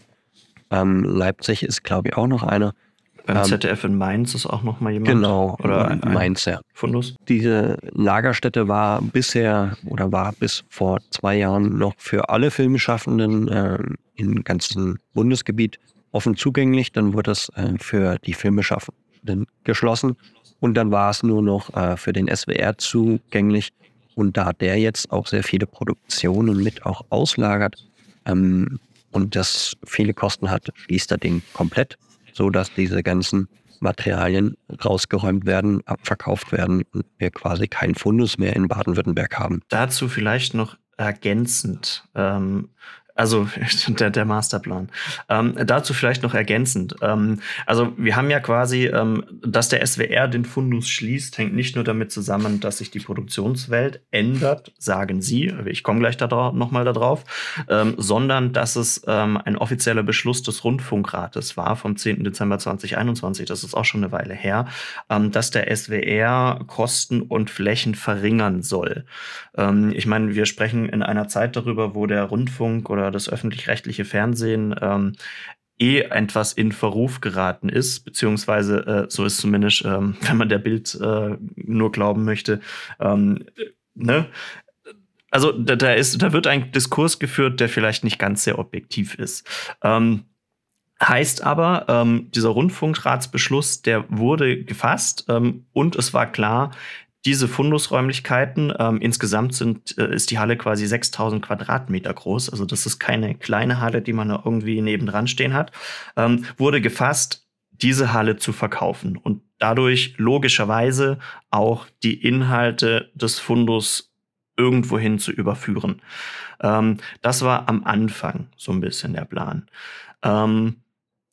ähm, Leipzig ist, glaube ich, auch noch einer. Beim ähm, ZDF in Mainz ist auch noch mal jemand. Genau, Oder ein, ein Mainz, ja. Fundus. Diese Lagerstätte war bisher oder war bis vor zwei Jahren noch für alle Filmschaffenden äh, im ganzen Bundesgebiet offen zugänglich. Dann wurde es äh, für die Filmschaffenden geschlossen und dann war es nur noch äh, für den SWR zugänglich. Und da der jetzt auch sehr viele Produktionen mit auch auslagert ähm, und das viele Kosten hat, schließt er den komplett, so dass diese ganzen Materialien rausgeräumt werden, abverkauft werden und wir quasi keinen Fundus mehr in Baden-Württemberg haben. Dazu vielleicht noch ergänzend. Ähm, also <laughs> der, der Masterplan. Ähm, dazu vielleicht noch ergänzend. Ähm, also wir haben ja quasi, ähm, dass der SWR den Fundus schließt, hängt nicht nur damit zusammen, dass sich die Produktionswelt ändert, sagen Sie, ich komme gleich da nochmal darauf, ähm, sondern dass es ähm, ein offizieller Beschluss des Rundfunkrates war vom 10. Dezember 2021, das ist auch schon eine Weile her, ähm, dass der SWR Kosten und Flächen verringern soll. Ähm, ich meine, wir sprechen in einer Zeit darüber, wo der Rundfunk oder das öffentlich-rechtliche Fernsehen ähm, eh etwas in Verruf geraten ist, beziehungsweise äh, so ist zumindest, ähm, <laughs> wenn man der Bild äh, nur glauben möchte, ähm, ne? Also da, da, ist, da wird ein Diskurs geführt, der vielleicht nicht ganz sehr objektiv ist. Ähm, heißt aber, ähm, dieser Rundfunkratsbeschluss, der wurde gefasst ähm, und es war klar, diese Fundusräumlichkeiten, ähm, insgesamt sind, äh, ist die Halle quasi 6000 Quadratmeter groß, also das ist keine kleine Halle, die man da irgendwie nebendran stehen hat, ähm, wurde gefasst, diese Halle zu verkaufen und dadurch logischerweise auch die Inhalte des Fundus irgendwohin zu überführen. Ähm, das war am Anfang so ein bisschen der Plan. Ähm,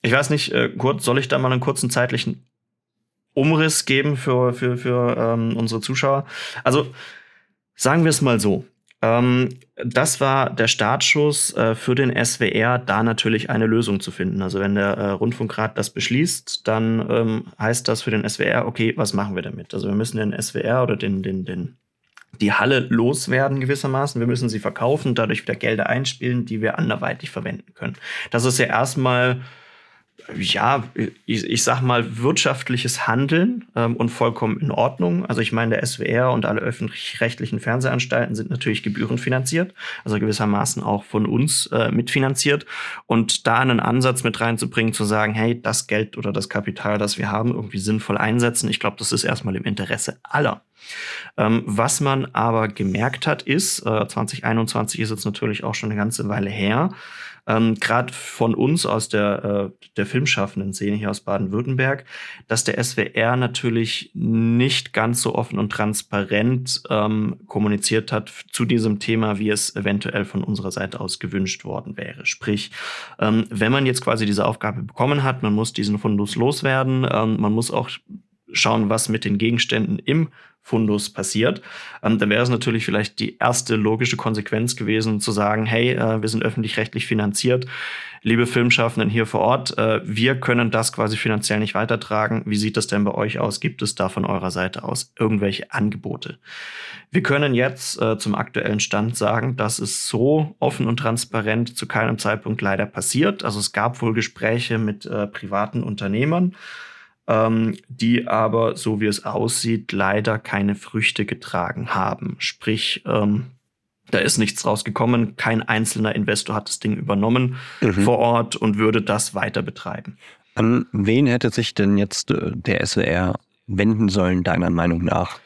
ich weiß nicht, äh, Kurt, soll ich da mal einen kurzen zeitlichen Umriss geben für, für, für ähm, unsere Zuschauer. Also sagen wir es mal so. Ähm, das war der Startschuss äh, für den SWR, da natürlich eine Lösung zu finden. Also wenn der äh, Rundfunkrat das beschließt, dann ähm, heißt das für den SWR, okay, was machen wir damit? Also wir müssen den SWR oder den, den, den, die Halle loswerden gewissermaßen. Wir müssen sie verkaufen, dadurch wieder Gelder einspielen, die wir anderweitig verwenden können. Das ist ja erstmal ja, ich, ich sag mal, wirtschaftliches Handeln ähm, und vollkommen in Ordnung. Also ich meine, der SWR und alle öffentlich-rechtlichen Fernsehanstalten sind natürlich gebührenfinanziert, also gewissermaßen auch von uns äh, mitfinanziert. Und da einen Ansatz mit reinzubringen, zu sagen, hey, das Geld oder das Kapital, das wir haben, irgendwie sinnvoll einsetzen, ich glaube, das ist erstmal im Interesse aller. Ähm, was man aber gemerkt hat, ist, äh, 2021 ist jetzt natürlich auch schon eine ganze Weile her, ähm, gerade von uns aus der, äh, der filmschaffenden Szene hier aus Baden-Württemberg, dass der SWR natürlich nicht ganz so offen und transparent ähm, kommuniziert hat zu diesem Thema, wie es eventuell von unserer Seite aus gewünscht worden wäre. Sprich, ähm, wenn man jetzt quasi diese Aufgabe bekommen hat, man muss diesen Fundus loswerden, ähm, man muss auch schauen, was mit den Gegenständen im Fundus passiert, ähm, dann wäre es natürlich vielleicht die erste logische Konsequenz gewesen, zu sagen, hey, äh, wir sind öffentlich-rechtlich finanziert, liebe Filmschaffenden hier vor Ort, äh, wir können das quasi finanziell nicht weitertragen. Wie sieht das denn bei euch aus? Gibt es da von eurer Seite aus irgendwelche Angebote? Wir können jetzt äh, zum aktuellen Stand sagen, dass es so offen und transparent zu keinem Zeitpunkt leider passiert. Also es gab wohl Gespräche mit äh, privaten Unternehmern, ähm, die aber, so wie es aussieht, leider keine Früchte getragen haben. Sprich, ähm, da ist nichts rausgekommen. Kein einzelner Investor hat das Ding übernommen mhm. vor Ort und würde das weiter betreiben. An wen hätte sich denn jetzt äh, der SWR wenden sollen, deiner Meinung nach?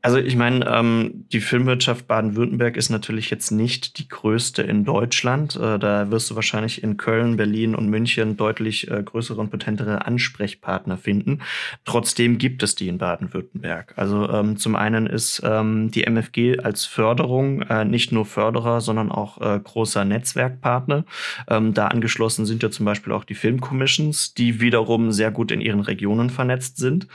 Also ich meine, ähm, die Filmwirtschaft Baden-Württemberg ist natürlich jetzt nicht die größte in Deutschland. Äh, da wirst du wahrscheinlich in Köln, Berlin und München deutlich äh, größere und potentere Ansprechpartner finden. Trotzdem gibt es die in Baden-Württemberg. Also ähm, zum einen ist ähm, die MFG als Förderung äh, nicht nur Förderer, sondern auch äh, großer Netzwerkpartner. Ähm, da angeschlossen sind ja zum Beispiel auch die Filmcommissions, die wiederum sehr gut in ihren Regionen vernetzt sind.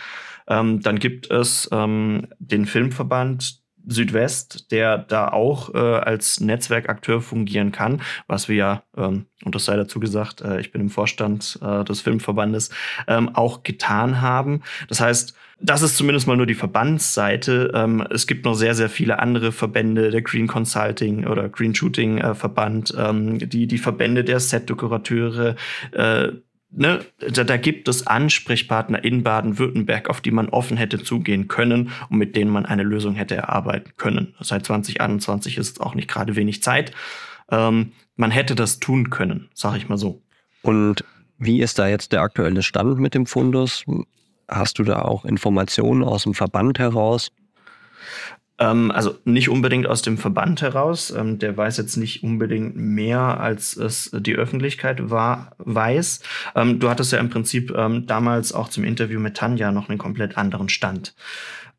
Ähm, dann gibt es ähm, den Filmverband Südwest, der da auch äh, als Netzwerkakteur fungieren kann, was wir ja, ähm, und das sei dazu gesagt, äh, ich bin im Vorstand äh, des Filmverbandes, ähm, auch getan haben. Das heißt, das ist zumindest mal nur die Verbandsseite. Ähm, es gibt noch sehr, sehr viele andere Verbände, der Green Consulting oder Green Shooting äh, Verband, ähm, die, die Verbände der Set-Dekorateure, äh, ne, da, da gibt es Ansprechpartner in Baden-Württemberg, auf die man offen hätte zugehen können und mit denen man eine Lösung hätte erarbeiten können. Seit 2021 ist auch nicht gerade wenig Zeit. Ähm, man hätte das tun können, sag ich mal so. Und wie ist da jetzt der aktuelle Stand mit dem Fundus? Hast du da auch Informationen aus dem Verband heraus? Ähm, also nicht unbedingt aus dem Verband heraus. Ähm, der weiß jetzt nicht unbedingt mehr, als es die Öffentlichkeit war, weiß. Ähm, du hattest ja im Prinzip damals auch zum Interview mit Tanja noch einen komplett anderen Stand.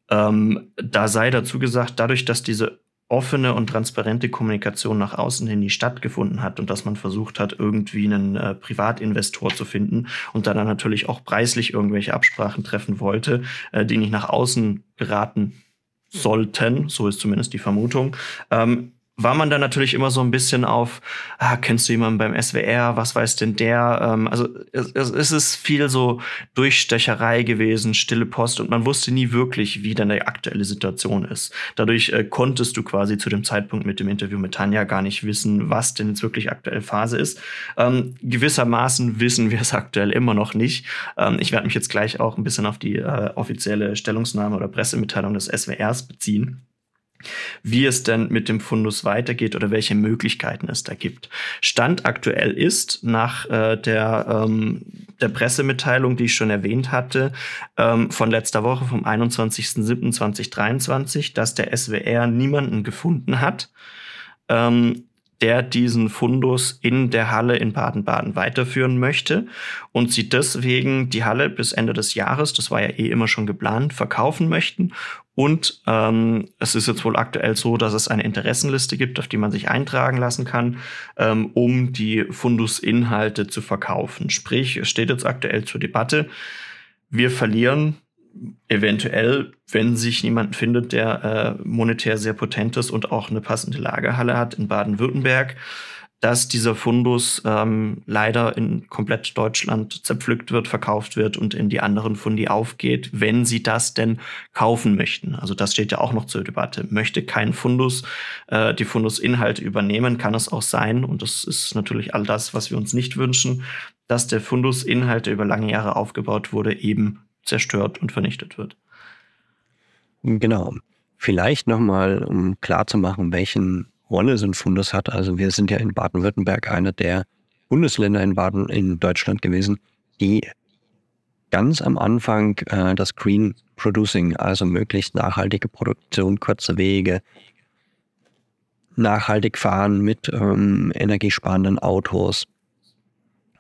Da sei dazu gesagt, dadurch, dass diese offene und transparente Kommunikation nach außen hin nie stattgefunden hat und dass man versucht hat, irgendwie einen äh, Privatinvestor zu finden und dann natürlich auch preislich irgendwelche Absprachen treffen wollte, äh, die nicht nach außen geraten sollten, so ist zumindest die Vermutung, ähm, war man dann natürlich immer so ein bisschen auf, ah, kennst du jemanden beim SWR, was weiß denn der? Ähm, also es, es ist viel so Durchstecherei gewesen, stille Post und man wusste nie wirklich, wie dann die aktuelle Situation ist. Dadurch äh, konntest du quasi zu dem Zeitpunkt mit dem Interview mit Tanja gar nicht wissen, was denn jetzt wirklich aktuell Phase ist. Ähm, gewissermaßen wissen wir es aktuell immer noch nicht. Ähm, ich werde mich jetzt gleich auch ein bisschen auf die äh, offizielle Stellungnahme oder Pressemitteilung des SWRs beziehen wie es denn mit dem Fundus weitergeht oder welche Möglichkeiten es da gibt. Stand aktuell ist nach äh, der, ähm, der Pressemitteilung, die ich schon erwähnt hatte, ähm, von letzter Woche vom 21.07.2023, dass der SWR niemanden gefunden hat, ähm, der diesen Fundus in der Halle in Baden-Baden weiterführen möchte und sie deswegen die Halle bis Ende des Jahres, das war ja eh immer schon geplant, verkaufen möchten und ähm, es ist jetzt wohl aktuell so, dass es eine Interessenliste gibt, auf die man sich eintragen lassen kann, ähm, um die Fundusinhalte zu verkaufen. Sprich, es steht jetzt aktuell zur Debatte, wir verlieren eventuell, wenn sich niemand findet, der äh, monetär sehr potent ist und auch eine passende Lagerhalle hat in Baden-Württemberg, dass dieser Fundus ähm, leider in komplett Deutschland zerpflückt wird, verkauft wird und in die anderen Fundi aufgeht, wenn sie das denn kaufen möchten. Also das steht ja auch noch zur Debatte. Möchte kein Fundus äh, die Fundusinhalte übernehmen, kann es auch sein, und das ist natürlich all das, was wir uns nicht wünschen, dass der Fundus Inhalte über lange Jahre aufgebaut wurde, eben zerstört und vernichtet wird. Genau. Vielleicht nochmal, um klarzumachen, welchen Rolle so ein Fundus hat. Also wir sind ja in Baden-Württemberg einer der Bundesländer in Baden in Deutschland gewesen, die ganz am Anfang äh, das Green Producing, also möglichst nachhaltige Produktion, kurze Wege, nachhaltig fahren mit ähm, energiesparenden Autos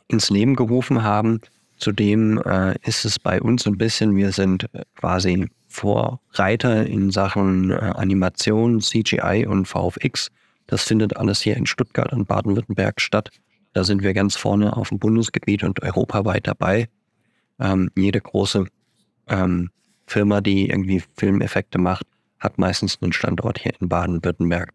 ins Leben gerufen haben. Zudem äh, ist es bei uns ein bisschen, wir sind äh, quasi Vorreiter in Sachen äh, Animation, CGI und VFX. Das findet alles hier in Stuttgart und Baden-Württemberg statt. Da sind wir ganz vorne auf dem Bundesgebiet und europaweit dabei. Ähm, jede große ähm, Firma, die irgendwie Filmeffekte macht, hat meistens einen Standort hier in Baden-Württemberg.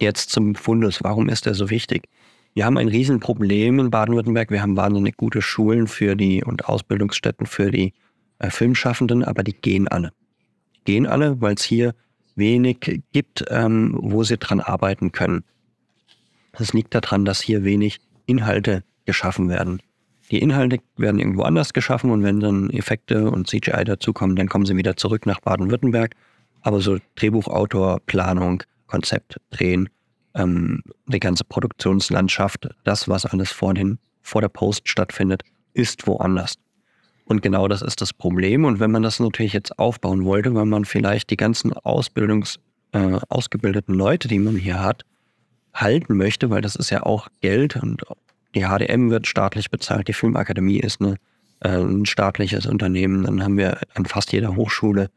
Jetzt zum Fundus. Warum ist der so wichtig? Wir haben ein Riesenproblem in Baden-Württemberg. Wir haben wahnsinnig gute Schulen für die und Ausbildungsstätten für die äh, Filmschaffenden, aber die gehen alle. Die gehen alle, weil es hier wenig gibt, ähm, wo sie dran arbeiten können. Das liegt daran, dass hier wenig Inhalte geschaffen werden. Die Inhalte werden irgendwo anders geschaffen und wenn dann Effekte und CGI dazukommen, dann kommen sie wieder zurück nach Baden-Württemberg. Aber so Drehbuchautor, Planung, Konzept drehen, ähm, die ganze Produktionslandschaft, das, was alles vor, den, vor der Post stattfindet, ist woanders. Und genau das ist das Problem. Und wenn man das natürlich jetzt aufbauen wollte, weil man vielleicht die ganzen Ausbildungs, äh, ausgebildeten Leute, die man hier hat, halten möchte, weil das ist ja auch Geld und die HDM wird staatlich bezahlt, die Filmakademie ist eine, äh, ein staatliches Unternehmen, dann haben wir an fast jeder Hochschule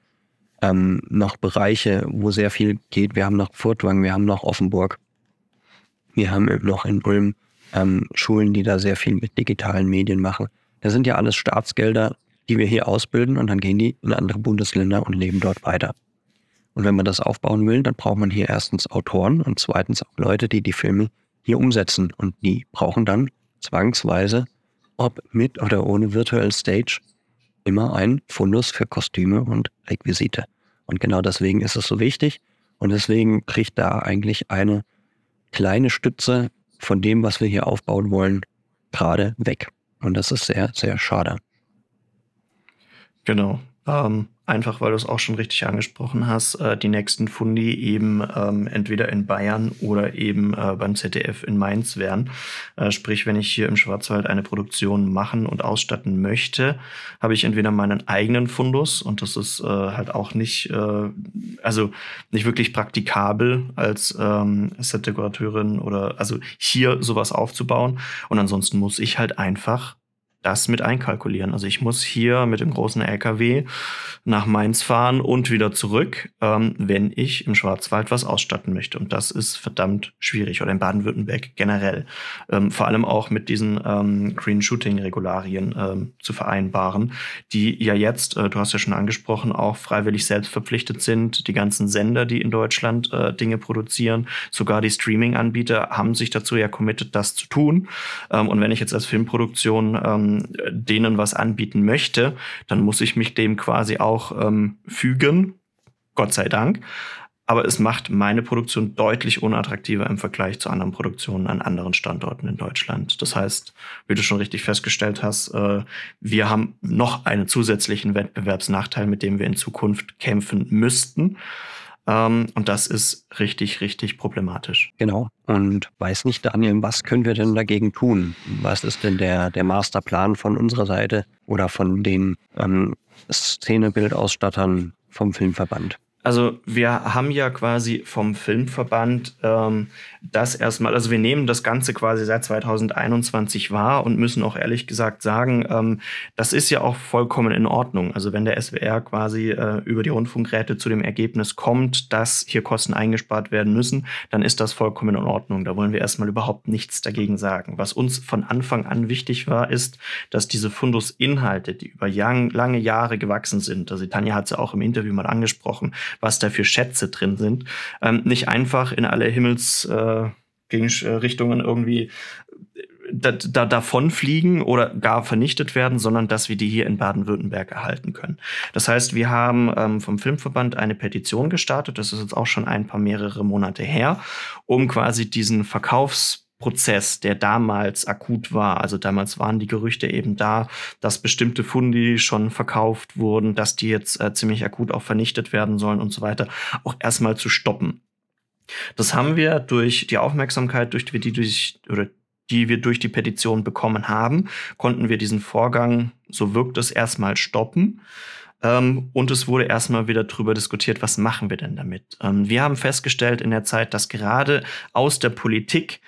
ähm, noch Bereiche, wo sehr viel geht. Wir haben noch Furtwang, wir haben noch Offenburg. Wir haben noch in Ulm ähm, Schulen, die da sehr viel mit digitalen Medien machen. Das sind ja alles Staatsgelder, die wir hier ausbilden und dann gehen die in andere Bundesländer und leben dort weiter. Und wenn man das aufbauen will, dann braucht man hier erstens Autoren und zweitens auch Leute, die die Filme hier umsetzen. Und die brauchen dann zwangsweise, ob mit oder ohne Virtual Stage, immer ein Fundus für Kostüme und Requisite. Und genau deswegen ist es so wichtig. Und deswegen kriegt da eigentlich eine kleine Stütze von dem, was wir hier aufbauen wollen, gerade weg. Und das ist sehr, sehr schade. Genau. Ähm, einfach weil du es auch schon richtig angesprochen hast, äh, die nächsten Fundi eben ähm, entweder in Bayern oder eben äh, beim ZDF in Mainz wären. Äh, sprich, wenn ich hier im Schwarzwald eine Produktion machen und ausstatten möchte, habe ich entweder meinen eigenen Fundus und das ist äh, halt auch nicht, äh, also nicht wirklich praktikabel als ähm, Setdekorateurin oder also hier sowas aufzubauen. Und ansonsten muss ich halt einfach das mit einkalkulieren. Also ich muss hier mit dem großen LKW nach Mainz fahren und wieder zurück, ähm, wenn ich im Schwarzwald was ausstatten möchte. Und das ist verdammt schwierig oder in Baden-Württemberg generell. Ähm, vor allem auch mit diesen ähm, Green Shooting-Regularien ähm, zu vereinbaren, die ja jetzt, äh, du hast ja schon angesprochen, auch freiwillig selbst verpflichtet sind. Die ganzen Sender, die in Deutschland äh, Dinge produzieren, sogar die Streaming-Anbieter haben sich dazu ja committed, das zu tun. Ähm, und wenn ich jetzt als Filmproduktion ähm, denen was anbieten möchte, dann muss ich mich dem quasi auch ähm, fügen. Gott sei Dank. Aber es macht meine Produktion deutlich unattraktiver im Vergleich zu anderen Produktionen an anderen Standorten in Deutschland. Das heißt, wie du schon richtig festgestellt hast, äh, wir haben noch einen zusätzlichen Wettbewerbsnachteil, mit dem wir in Zukunft kämpfen müssten. Ähm, und das ist richtig, richtig problematisch. Genau. Und weiß nicht, Daniel, was können wir denn dagegen tun? Was ist denn der, der Masterplan von unserer Seite oder von den ähm, Szenebildausstattern vom Filmverband? Also wir haben ja quasi vom Filmverband ähm, das erstmal, also wir nehmen das Ganze quasi seit 2021 wahr und müssen auch ehrlich gesagt sagen, ähm, das ist ja auch vollkommen in Ordnung. Also wenn der SWR quasi äh, über die Rundfunkräte zu dem Ergebnis kommt, dass hier Kosten eingespart werden müssen, dann ist das vollkommen in Ordnung. Da wollen wir erstmal überhaupt nichts dagegen sagen. Was uns von Anfang an wichtig war, ist, dass diese Fundus-Inhalte, die über lange Jahre gewachsen sind, also Tanja hat es ja auch im Interview mal angesprochen, was da für Schätze drin sind, ähm, nicht einfach in alle Himmels äh, Richtungen irgendwie da, da, davon fliegen oder gar vernichtet werden, sondern dass wir die hier in Baden-Württemberg erhalten können. Das heißt, wir haben ähm, vom Filmverband eine Petition gestartet, das ist jetzt auch schon ein paar mehrere Monate her, um quasi diesen Verkaufs Prozess, der damals akut war. Also damals waren die Gerüchte eben da, dass bestimmte Fundi schon verkauft wurden, dass die jetzt äh, ziemlich akut auch vernichtet werden sollen und so weiter, auch erstmal zu stoppen. Das haben wir durch die Aufmerksamkeit, durch die, die durch oder die wir durch die Petition bekommen haben, konnten wir diesen Vorgang, so wirkt es, erstmal stoppen. Ähm, und es wurde erstmal wieder darüber diskutiert, was machen wir denn damit? Ähm, wir haben festgestellt in der Zeit, dass gerade aus der Politik,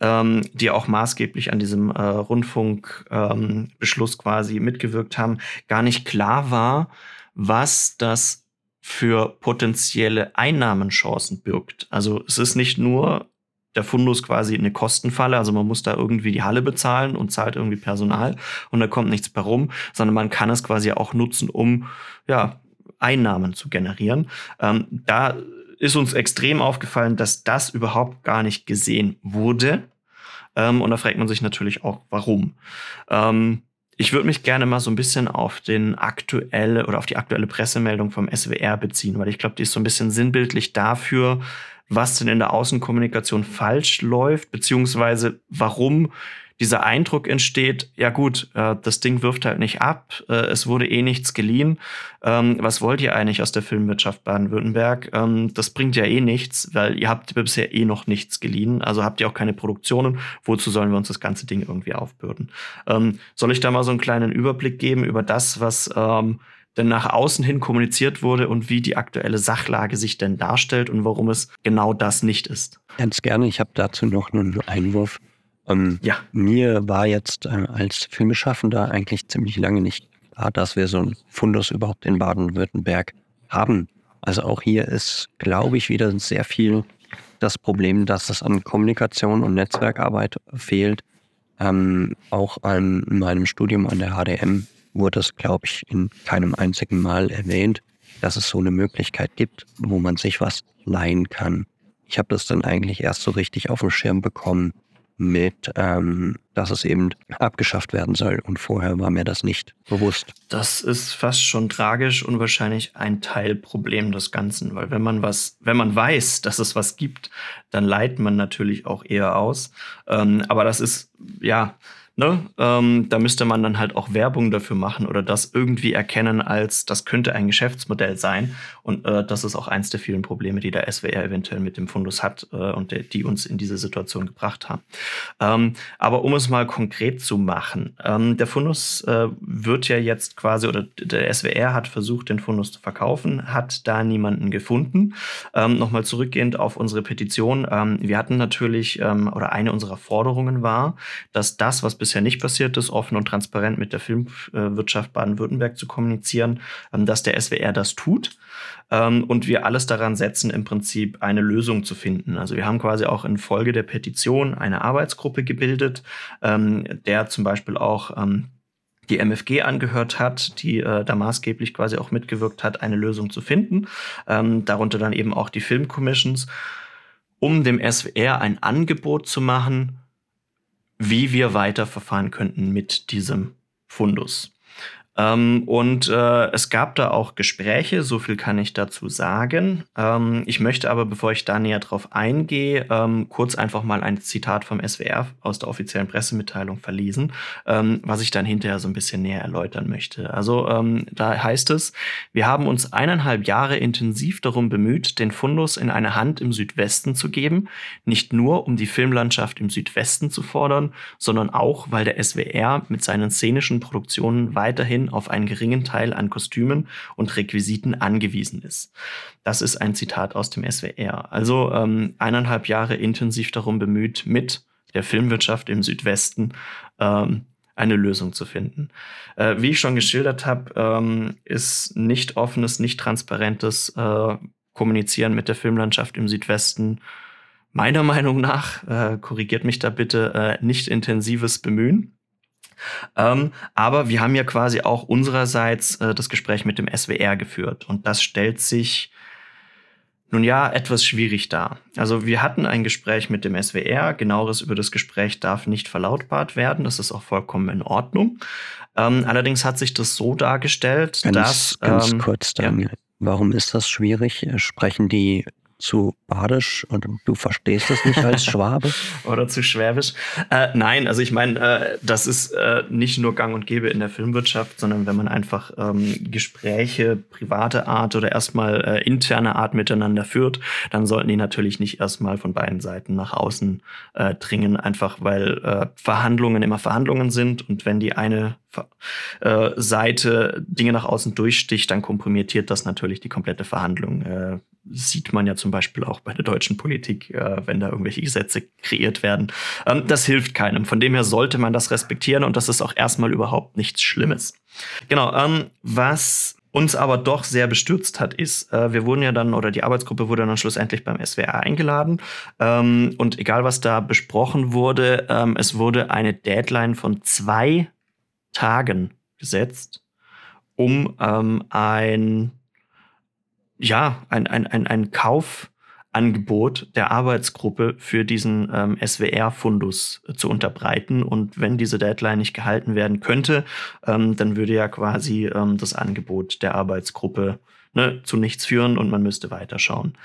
ähm, die auch maßgeblich an diesem äh, Rundfunkbeschluss quasi mitgewirkt haben, gar nicht klar war, was das für potenzielle Einnahmenchancen birgt. Also es ist nicht nur der Fundus quasi eine Kostenfalle. Also man muss da irgendwie die Halle bezahlen und zahlt irgendwie Personal und da kommt nichts mehr rum, sondern man kann es quasi auch nutzen, um ja, Einnahmen zu generieren. Ähm, da ist uns extrem aufgefallen, dass das überhaupt gar nicht gesehen wurde. Ähm, und da fragt man sich natürlich auch, warum. Ähm, ich würde mich gerne mal so ein bisschen auf den aktuelle oder auf die aktuelle Pressemeldung vom SWR beziehen, weil ich glaube, die ist so ein bisschen sinnbildlich dafür, was denn in der Außenkommunikation falsch läuft, beziehungsweise warum dieser Eindruck entsteht, ja gut, äh, das Ding wirft halt nicht ab, äh, es wurde eh nichts geliehen. Ähm, was wollt ihr eigentlich aus der Filmwirtschaft Baden-Württemberg? Ähm, das bringt ja eh nichts, weil ihr habt bisher eh noch nichts geliehen, also habt ihr auch keine Produktionen. Wozu sollen wir uns das ganze Ding irgendwie aufbürden? Ähm, soll ich da mal so einen kleinen Überblick geben über das, was ähm, denn nach außen hin kommuniziert wurde und wie die aktuelle Sachlage sich denn darstellt und warum es genau das nicht ist. Ganz gerne. Ich habe dazu noch einen Einwurf. Ähm, ja. Mir war jetzt äh, als Filmeschaffender eigentlich ziemlich lange nicht klar, dass wir so einen Fundus überhaupt in Baden-Württemberg haben. Also auch hier ist, glaube ich, wieder sehr viel das Problem, dass es an Kommunikation und Netzwerkarbeit fehlt. Ähm, auch an meinem Studium an der HDM wurde es, glaube ich, in keinem einzigen Mal erwähnt, dass es so eine Möglichkeit gibt, wo man sich was leihen kann. Ich habe das dann eigentlich erst so richtig auf dem Schirm bekommen mit, ähm, dass es eben abgeschafft werden soll. Und vorher war mir das nicht bewusst. Das ist fast schon tragisch und wahrscheinlich ein Teilproblem des Ganzen, weil wenn man was, wenn man weiß, dass es was gibt, dann leiht man natürlich auch eher aus. Ähm, aber das ist ja Ne? Ähm, da müsste man dann halt auch Werbung dafür machen oder das irgendwie erkennen als, das könnte ein Geschäftsmodell sein. Und äh, das ist auch eins der vielen Probleme, die der SWR eventuell mit dem Fundus hat äh, und der, die uns in diese Situation gebracht haben. Ähm, aber um es mal konkret zu machen, ähm, der Fundus äh, wird ja jetzt quasi, oder der SWR hat versucht, den Fundus zu verkaufen, hat da niemanden gefunden. Ähm, Nochmal zurückgehend auf unsere Petition. Ähm, wir hatten natürlich, ähm, oder eine unserer Forderungen war, dass das, was bisher nicht passiert ist, offen und transparent mit der Filmwirtschaft Baden-Württemberg zu kommunizieren, ähm, dass der SWR das tut ähm, und wir alles daran setzen, im Prinzip eine Lösung zu finden. Also wir haben quasi auch in Folge der Petition eine Arbeitsgruppe gebildet, ähm, der zum Beispiel auch die MFG angehört hat, die äh, da maßgeblich quasi auch mitgewirkt hat, eine Lösung zu finden. Ähm, darunter dann eben auch die Filmcommissions, um dem SWR ein Angebot zu machen, wie wir weiterverfahren könnten mit diesem Fundus. Ähm, und äh, es gab da auch Gespräche, so viel kann ich dazu sagen. Ähm, ich möchte aber, bevor ich da näher drauf eingehe, ähm, kurz einfach mal ein Zitat vom SWR aus der offiziellen Pressemitteilung verlesen, ähm, was ich dann hinterher so ein bisschen näher erläutern möchte. Also ähm, da heißt es, wir haben uns eineinhalb Jahre intensiv darum bemüht, den Fundus in eine Hand im Südwesten zu geben, nicht nur um die Filmlandschaft im Südwesten zu fordern, sondern auch, weil der SWR mit seinen szenischen Produktionen weiterhin weiterhin auf einen geringen Teil an Kostümen und Requisiten angewiesen ist. Das ist ein Zitat aus dem SWR. Also ähm, eineinhalb Jahre intensiv darum bemüht, mit der Filmwirtschaft im Südwesten ähm, eine Lösung zu finden. Äh, wie ich schon geschildert habe, ähm, ist nicht offenes, nicht transparentes äh, Kommunizieren mit der Filmlandschaft im Südwesten meiner Meinung nach, äh, korrigiert mich da bitte, äh, nicht intensives Bemühen. Ähm, aber wir haben ja quasi auch unsererseits äh, das Gespräch mit dem SWR geführt. Und das stellt sich nun ja etwas schwierig dar. Also wir hatten ein Gespräch mit dem SWR. Genaueres über das Gespräch darf nicht verlautbart werden. Das ist auch vollkommen in Ordnung. Ähm, allerdings hat sich das so dargestellt, ganz, dass. Ganz ähm, kurz, Daniel. Ja. Warum ist das schwierig? Sprechen die zu badisch und du verstehst es nicht als <laughs> Schwabe? Oder zu schwäbisch? Äh, nein, also ich meine, äh, das ist äh, nicht nur gang und gäbe in der Filmwirtschaft, sondern wenn man einfach ähm, Gespräche private Art oder erstmal äh, interne Art miteinander führt, dann sollten die natürlich nicht erstmal von beiden Seiten nach außen äh, dringen, einfach weil äh, Verhandlungen immer Verhandlungen sind und wenn die eine äh, Seite Dinge nach außen durchsticht, dann kompromittiert das natürlich die komplette Verhandlung. Äh, sieht man ja zum Beispiel auch bei der deutschen Politik, äh, wenn da irgendwelche Gesetze kreiert werden. Ähm, das hilft keinem. Von dem her sollte man das respektieren und das ist auch erstmal überhaupt nichts Schlimmes. Genau, ähm, was uns aber doch sehr bestürzt hat, ist, wir wurden ja dann, oder die Arbeitsgruppe wurde dann schlussendlich beim SWR eingeladen. Ähm, und egal, was da besprochen wurde, es wurde eine Deadline von zwei Tagen gesetzt, um ähm, ein ja, ein, ein, ein, ein Kaufangebot der Arbeitsgruppe für diesen ähm, SWR-Fundus zu unterbreiten. Und wenn diese Deadline nicht gehalten werden könnte, ähm, dann würde ja quasi ähm, das Angebot der Arbeitsgruppe ne, zu nichts führen und man müsste weiterschauen.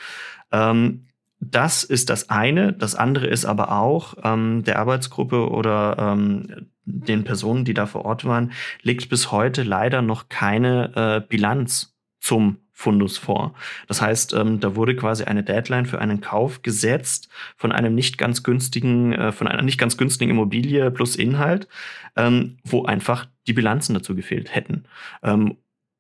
Ähm, das ist das eine. Das andere ist aber auch, ähm, der Arbeitsgruppe oder ähm, den Personen, die da vor Ort waren, liegt bis heute leider noch keine äh, Bilanz zum Fundus vor. Das heißt, ähm, da wurde quasi eine Deadline für einen Kauf gesetzt von einem nicht ganz günstigen, äh, von einer nicht ganz günstigen Immobilie plus Inhalt, ähm, wo einfach die Bilanzen dazu gefehlt hätten. Ähm,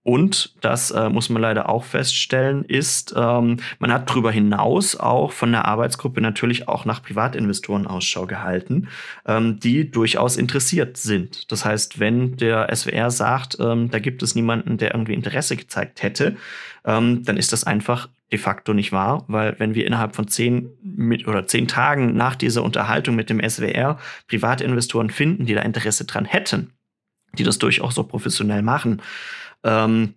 und das äh, muss man leider auch feststellen, ist, ähm, man hat darüber hinaus auch von der Arbeitsgruppe natürlich auch nach Privatinvestoren Ausschau gehalten, ähm, die durchaus interessiert sind. Das heißt, wenn der SWR sagt, ähm, da gibt es niemanden, der irgendwie Interesse gezeigt hätte, ähm, dann ist das einfach de facto nicht wahr, weil wenn wir innerhalb von zehn mit, oder zehn Tagen nach dieser Unterhaltung mit dem SWR Privatinvestoren finden, die da Interesse dran hätten, die das durchaus so professionell machen, ähm,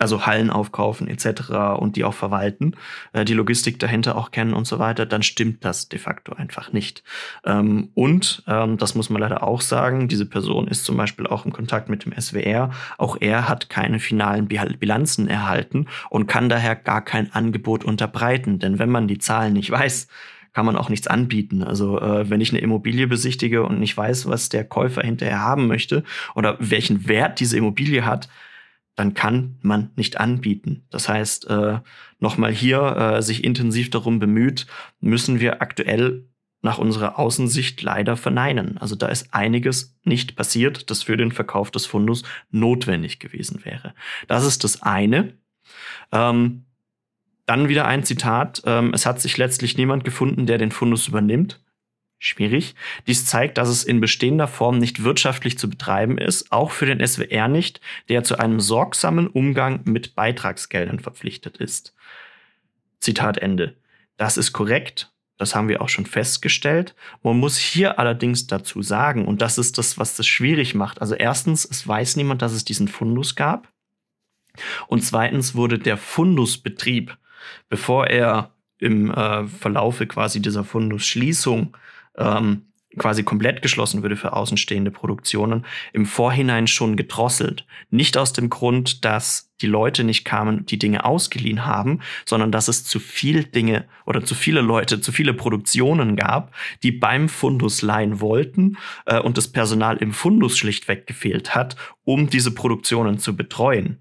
also Hallen aufkaufen etc. und die auch verwalten, äh, die Logistik dahinter auch kennen und so weiter, dann stimmt das de facto einfach nicht. Ähm, und ähm, das muss man leider auch sagen, diese Person ist zum Beispiel auch im Kontakt mit dem SWR. Auch er hat keine finalen Bilanzen erhalten und kann daher gar kein Angebot unterbreiten. Denn wenn man die Zahlen nicht weiß, kann man auch nichts anbieten. Also äh, wenn ich eine Immobilie besichtige und nicht weiß, was der Käufer hinterher haben möchte oder welchen Wert diese Immobilie hat, dann kann man nicht anbieten. Das heißt, äh, nochmal hier äh, sich intensiv darum bemüht, müssen wir aktuell nach unserer Außensicht leider verneinen. Also da ist einiges nicht passiert, das für den Verkauf des Fundus notwendig gewesen wäre. Das ist das eine. Ähm, dann wieder ein Zitat. Ähm, es hat sich letztlich niemand gefunden, der den Fundus übernimmt schwierig. Dies zeigt, dass es in bestehender Form nicht wirtschaftlich zu betreiben ist, auch für den SWR nicht, der zu einem sorgsamen Umgang mit Beitragsgeldern verpflichtet ist. Zitat Ende. Das ist korrekt. Das haben wir auch schon festgestellt. Man muss hier allerdings dazu sagen, und das ist das, was das schwierig macht. Also erstens, es weiß niemand, dass es diesen Fundus gab. Und zweitens wurde der Fundusbetrieb, bevor er im äh, Verlaufe quasi dieser Fundusschließung ähm, quasi komplett geschlossen würde für außenstehende Produktionen, im Vorhinein schon gedrosselt. Nicht aus dem Grund, dass die Leute nicht kamen, die Dinge ausgeliehen haben, sondern dass es zu viel Dinge oder zu viele Leute, zu viele Produktionen gab, die beim Fundus leihen wollten äh, und das Personal im Fundus schlichtweg gefehlt hat, um diese Produktionen zu betreuen.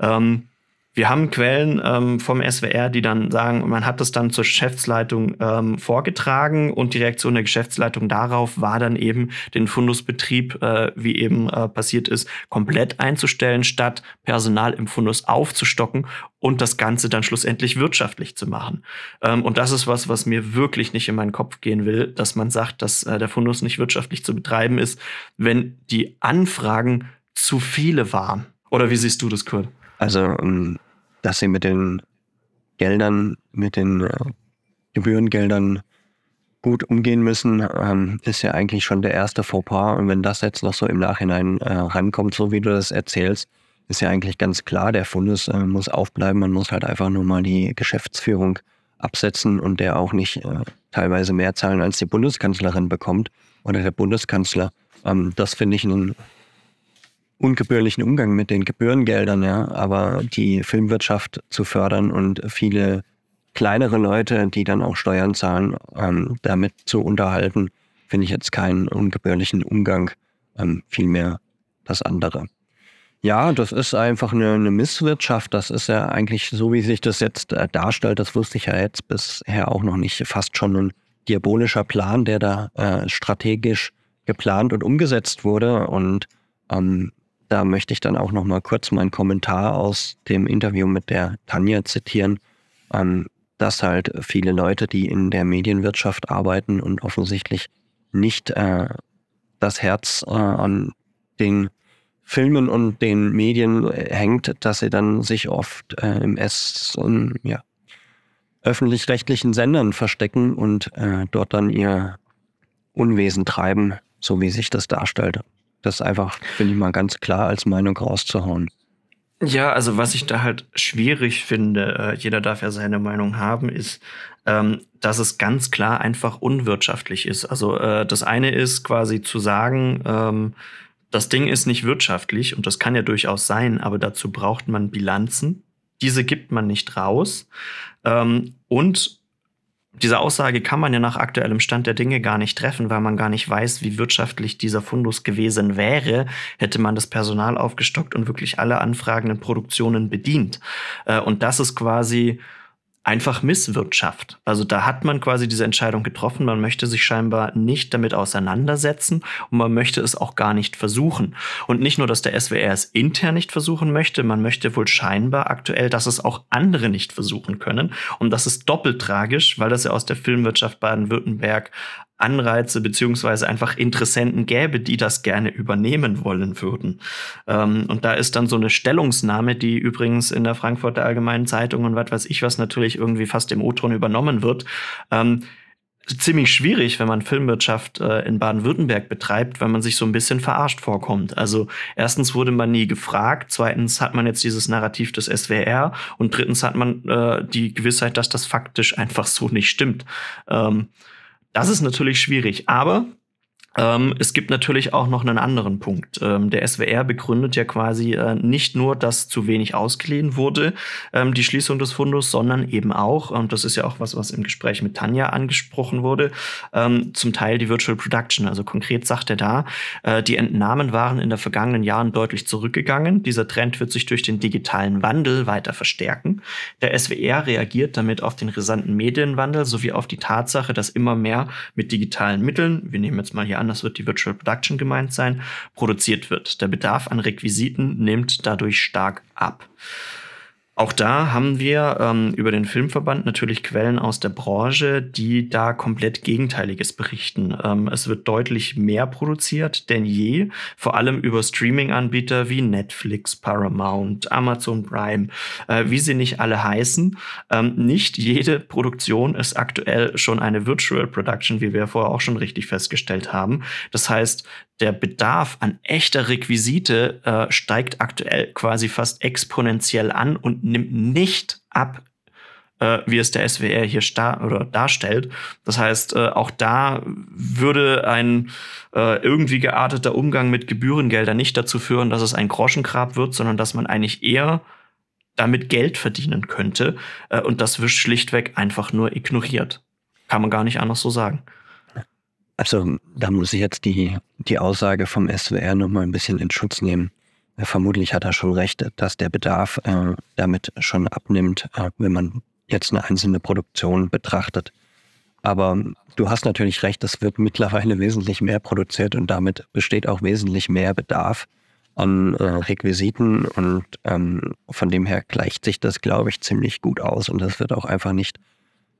Ähm, wir haben Quellen ähm, vom SWR, die dann sagen, man hat das dann zur Geschäftsleitung ähm, vorgetragen und die Reaktion der Geschäftsleitung darauf war dann eben, den Fundusbetrieb, äh, wie eben äh, passiert ist, komplett einzustellen, statt Personal im Fundus aufzustocken und das Ganze dann schlussendlich wirtschaftlich zu machen. Ähm, und das ist was, was mir wirklich nicht in meinen Kopf gehen will, dass man sagt, dass äh, der Fundus nicht wirtschaftlich zu betreiben ist, wenn die Anfragen zu viele waren. Oder wie siehst du das, Kurt? Also ähm, dass sie mit den Geldern, mit den äh, Gebührengeldern gut umgehen müssen, ähm, ist ja eigentlich schon der erste Fauxpas. Und wenn das jetzt noch so im Nachhinein äh, rankommt, so wie du das erzählst, ist ja eigentlich ganz klar, der Fundes äh, muss aufbleiben. Man muss halt einfach nur mal die Geschäftsführung absetzen und der auch nicht äh, teilweise mehr zahlen, als die Bundeskanzlerin bekommt oder der Bundeskanzler. Ähm, das finde ich einen ungebührlichen Umgang mit den Gebührengeldern, ja, aber die Filmwirtschaft zu fördern und viele kleinere Leute, die dann auch Steuern zahlen, ähm, damit zu unterhalten, finde ich jetzt keinen ungebührlichen Umgang, ähm, vielmehr das andere. Ja, das ist einfach eine, eine, Misswirtschaft. Das ist ja eigentlich so, wie sich das jetzt äh, darstellt. Das wusste ich ja jetzt bisher auch noch nicht. Fast schon ein diabolischer Plan, der da äh, strategisch geplant und umgesetzt wurde. Und ähm, da möchte ich dann auch noch mal kurz meinen Kommentar aus dem Interview mit der Tanja zitieren, ähm, dass halt viele Leute, die in der Medienwirtschaft arbeiten und offensichtlich nicht äh, das Herz äh, an den Filmen und den Medien äh, hängt, dass sie dann sich oft äh, im S und ja, öffentlich-rechtlichen Sendern verstecken und äh, dort dann ihr Unwesen treiben, so wie sich das darstellt. Das einfach, finde ich mal ganz klar als Meinung rauszuhauen. Ja, also was ich da halt schwierig finde, äh, jeder darf ja seine Meinung haben, ist, ähm, dass es ganz klar einfach unwirtschaftlich ist. Also äh, das eine ist quasi zu sagen, ähm, das Ding ist nicht wirtschaftlich und das kann ja durchaus sein, aber dazu braucht man Bilanzen. Diese gibt man nicht raus. Ähm, und diese Aussage kann man ja nach aktuellem Stand der Dinge gar nicht treffen, weil man gar nicht weiß, wie wirtschaftlich dieser Fundus gewesen wäre, hätte man das Personal aufgestockt und wirklich alle anfragenden Produktionen bedient. Äh, und das ist quasi einfach Misswirtschaft. Also da hat man quasi diese Entscheidung getroffen, man möchte sich scheinbar nicht damit auseinandersetzen und man möchte es auch gar nicht versuchen. Und nicht nur, dass der SWR es intern nicht versuchen möchte, man möchte wohl scheinbar aktuell, dass es auch andere nicht versuchen können. Und das ist doppelt tragisch, weil das ja aus der Filmwirtschaft Baden-Württemberg Anreize beziehungsweise einfach Interessenten gäbe, die das gerne übernehmen wollen würden. Ähm, und da ist dann so eine Stellungsnahme, die übrigens in der Frankfurter Allgemeinen Zeitung und was weiß ich was natürlich irgendwie fast im O-Ton übernommen wird. Ähm, ziemlich schwierig, wenn man Filmwirtschaft äh, in Baden-Württemberg betreibt, wenn man sich so ein bisschen verarscht vorkommt. Also erstens wurde man nie gefragt, zweitens hat man jetzt dieses Narrativ des SWR und drittens hat man äh, die Gewissheit, dass das faktisch einfach so nicht stimmt. Ähm, das ist natürlich schwierig, aber ähm, es gibt natürlich auch noch einen anderen Punkt. Ähm, der SWR begründet ja quasi äh, nicht nur, dass zu wenig ausgeliehen wurde, ähm, die Schließung des Fundus, sondern eben auch, und das ist ja auch was, was im Gespräch mit Tanja angesprochen wurde, ähm, zum Teil die Virtual Production. Also konkret sagt er da, äh, die Entnahmen waren in den vergangenen Jahren deutlich zurückgegangen. Dieser Trend wird sich durch den digitalen Wandel weiter verstärken. Der SWR reagiert damit auf den rasanten Medienwandel sowie auf die Tatsache, dass immer mehr mit digitalen Mitteln, wir nehmen jetzt mal hier an, das wird die Virtual Production gemeint sein, produziert wird. Der Bedarf an Requisiten nimmt dadurch stark ab. Auch da haben wir ähm, über den Filmverband natürlich Quellen aus der Branche, die da komplett Gegenteiliges berichten. Ähm, es wird deutlich mehr produziert denn je, vor allem über Streaming-Anbieter wie Netflix, Paramount, Amazon Prime, äh, wie sie nicht alle heißen. Ähm, nicht jede Produktion ist aktuell schon eine Virtual Production, wie wir vorher auch schon richtig festgestellt haben. Das heißt, der Bedarf an echter Requisite äh, steigt aktuell quasi fast exponentiell an und nimmt nicht ab, äh, wie es der SWR hier oder darstellt. Das heißt, äh, auch da würde ein äh, irgendwie gearteter Umgang mit Gebührengeldern nicht dazu führen, dass es ein Groschengrab wird, sondern dass man eigentlich eher damit Geld verdienen könnte. Äh, und das wird schlichtweg einfach nur ignoriert. Kann man gar nicht anders so sagen. Also da muss ich jetzt die, die Aussage vom SWR nochmal ein bisschen in Schutz nehmen. Vermutlich hat er schon recht, dass der Bedarf äh, damit schon abnimmt, äh, wenn man jetzt eine einzelne Produktion betrachtet. Aber du hast natürlich recht, es wird mittlerweile <laughs> wesentlich mehr produziert und damit besteht auch wesentlich mehr Bedarf an äh, Requisiten und ähm, von dem her gleicht sich das, glaube ich, ziemlich gut aus und das wird auch einfach nicht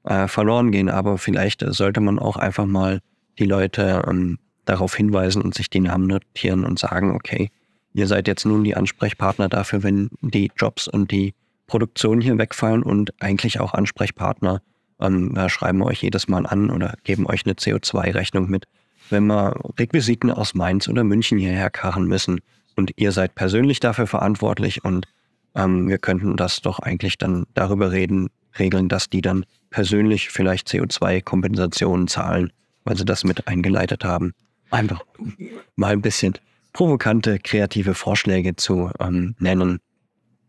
äh, verloren gehen. Aber vielleicht sollte man auch einfach mal die Leute ähm, darauf hinweisen und sich die Namen notieren und sagen, okay, ihr seid jetzt nun die Ansprechpartner dafür, wenn die Jobs und die Produktion hier wegfallen und eigentlich auch Ansprechpartner ähm, schreiben euch jedes Mal an oder geben euch eine CO2-Rechnung mit, wenn wir Requisiten aus Mainz oder München hierher karren müssen und ihr seid persönlich dafür verantwortlich und ähm, wir könnten das doch eigentlich dann darüber reden, regeln, dass die dann persönlich vielleicht CO2-Kompensationen zahlen weil sie das mit eingeleitet haben. Einfach mal ein bisschen provokante, kreative Vorschläge zu ähm, nennen.